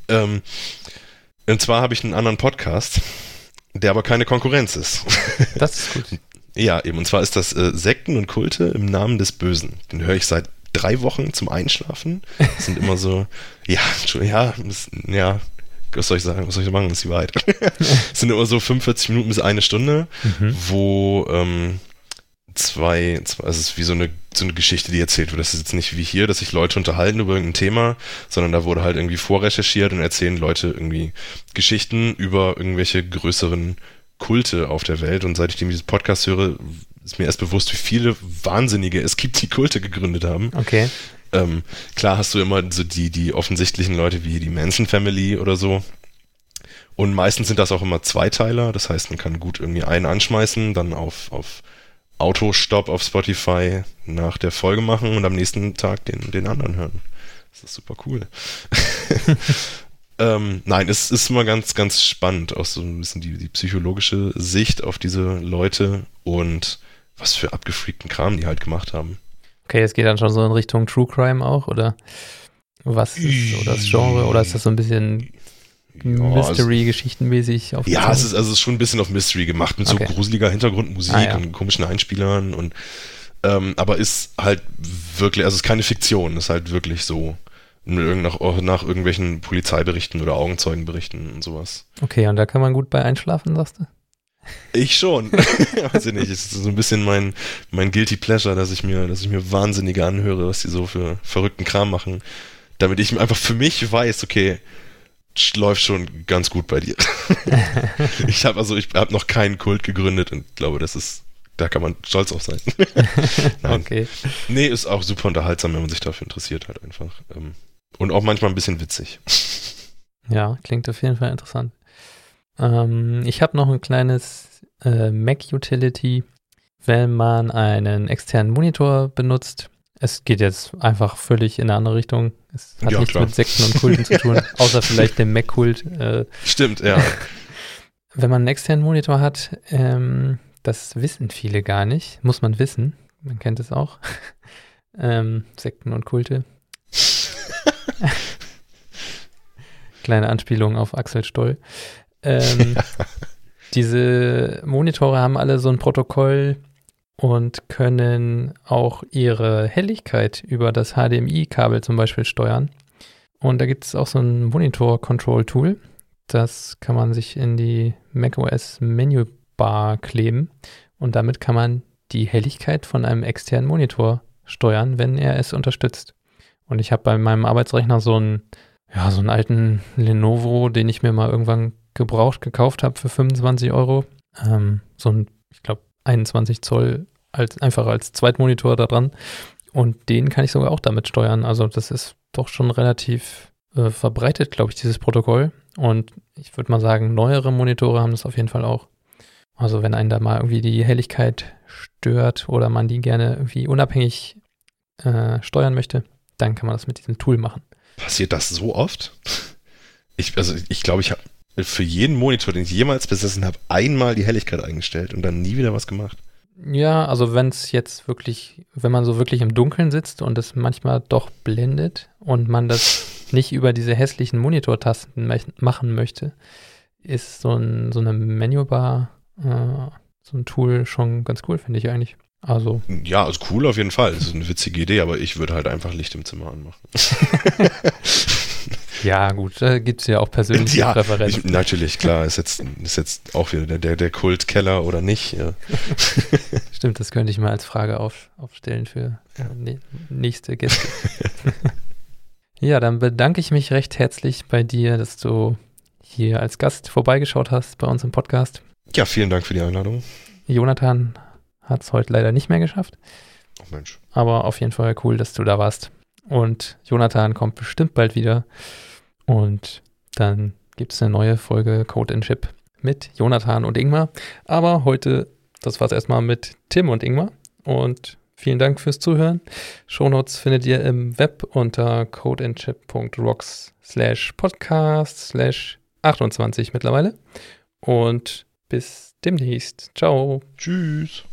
Ähm, und zwar habe ich einen anderen Podcast, der aber keine Konkurrenz ist. Das ist gut. Ja, eben. Und zwar ist das äh, Sekten und Kulte im Namen des Bösen. Den höre ich seit drei Wochen zum Einschlafen. Das sind immer so, ja, ja, das, ja, was soll ich sagen, was soll ich machen, das ist die Wahrheit. Es sind immer so 45 Minuten bis eine Stunde, Mhm. wo ähm, zwei, zwei, also es ist wie so eine, so eine Geschichte, die erzählt wird. Das ist jetzt nicht wie hier, dass sich Leute unterhalten über irgendein Thema, sondern da wurde halt irgendwie vorrecherchiert und erzählen Leute irgendwie Geschichten über irgendwelche größeren Kulte auf der Welt. Und seit ich diesen Podcast höre, ist mir erst bewusst, wie viele Wahnsinnige es gibt, die Kulte gegründet haben. Okay. Ähm, klar hast du immer so die, die offensichtlichen Leute wie die Manson Family oder so. Und meistens sind das auch immer Zweiteiler. Das heißt, man kann gut irgendwie einen anschmeißen, dann auf, auf Autostopp auf Spotify nach der Folge machen und am nächsten Tag den, den anderen hören. Das ist super cool. ähm, nein, es ist immer ganz, ganz spannend, auch so ein bisschen die, die psychologische Sicht auf diese Leute und was für abgefreakten Kram die halt gemacht haben. Okay, es geht dann schon so in Richtung True Crime auch, oder? Was ist so das Genre? Oder ist das so ein bisschen Mystery-Geschichtenmäßig auf Ja, es ist, also es ist schon ein bisschen auf Mystery gemacht, mit Okay. so gruseliger Hintergrundmusik Ah, ja. und komischen Einspielern und ähm, aber ist halt wirklich, also es ist keine Fiktion, ist halt wirklich so. Nach, nach irgendwelchen Polizeiberichten oder Augenzeugenberichten und sowas. Okay, und da kann man gut bei einschlafen, sagst du? Ich schon. Weiß ich nicht. Es ist so ein bisschen mein, mein Guilty Pleasure, dass ich mir, dass ich mir Wahnsinnige anhöre, was die so für verrückten Kram machen. Damit ich einfach für mich weiß, okay, läuft schon ganz gut bei dir. ich habe also, ich habe noch keinen Kult gegründet und glaube, das ist, da kann man stolz auf sein. Nein. Okay. Nee, ist auch super unterhaltsam, wenn man sich dafür interessiert halt einfach. Ähm, Und auch manchmal ein bisschen witzig. Ja, klingt auf jeden Fall interessant. Ähm, ich habe noch ein kleines äh, Mac-Utility, wenn man einen externen Monitor benutzt. Es geht jetzt einfach völlig in eine andere Richtung. Es hat Ja, nichts klar. mit Sekten und Kulten zu tun, außer vielleicht dem Mac-Kult. Äh, Stimmt, ja. wenn man einen externen Monitor hat, ähm, das wissen viele gar nicht, muss man wissen. Man kennt es auch. ähm, Sekten und Kulte. Kleine Anspielung auf Axel Stoll. Ähm, diese Monitore haben alle so ein Protokoll und können auch ihre Helligkeit über das HDMI-Kabel zum Beispiel steuern. Und da gibt es auch so ein Monitor-Control-Tool. Das kann man sich in die macOS Menübar kleben und damit kann man die Helligkeit von einem externen Monitor steuern, wenn er es unterstützt. Und ich habe bei meinem Arbeitsrechner so einen, ja, so einen alten Lenovo, den ich mir mal irgendwann gebraucht gekauft habe für 25 Euro. Ähm, so ein, ich glaube, 21 Zoll als, einfach als Zweitmonitor da dran. Und den kann ich sogar auch damit steuern. Also das ist doch schon relativ äh, verbreitet, glaube ich, dieses Protokoll. Und ich würde mal sagen, neuere Monitore haben das auf jeden Fall auch. Also wenn einen da mal irgendwie die Helligkeit stört oder man die gerne irgendwie unabhängig äh, steuern möchte, dann kann man das mit diesem Tool machen. Passiert das so oft? Ich, also ich glaube, ich habe für jeden Monitor, den ich jemals besessen habe, einmal die Helligkeit eingestellt und dann nie wieder was gemacht. Ja, also wenn es jetzt wirklich, wenn man so wirklich im Dunkeln sitzt und es manchmal doch blendet und man das nicht über diese hässlichen Monitortasten mech- machen möchte, ist so, ein, so eine Menübar, äh, so ein Tool schon ganz cool, finde ich eigentlich. Also, Ja, also cool auf jeden Fall. Das ist eine witzige Idee, aber ich würde halt einfach Licht im Zimmer anmachen. Ja, gut, da gibt es ja auch persönliche Ja, Präferenzen. Ich, natürlich, klar, ist jetzt, ist jetzt auch wieder der, der, Kultkeller oder nicht. Ja. Stimmt, das könnte ich mal als Frage auf, aufstellen für Ja. ne- nächste Gäste. ja, dann bedanke ich mich recht herzlich bei dir, dass du hier als Gast vorbeigeschaut hast bei uns im Podcast. ja, vielen Dank für die Einladung. Jonathan hat es heute leider nicht mehr geschafft, Oh Mensch. aber auf jeden Fall cool, dass du da warst. Und Jonathan kommt bestimmt bald wieder. Und dann gibt es eine neue Folge Code and Chip mit Jonathan und Ingmar. Aber heute, das war es erstmal mit Tim und Ingmar. Und vielen Dank fürs Zuhören. Shownotes findet ihr im Web unter codeandchip.rocks slash podcast slash 28 mittlerweile. Und bis demnächst. Ciao. Tschüss.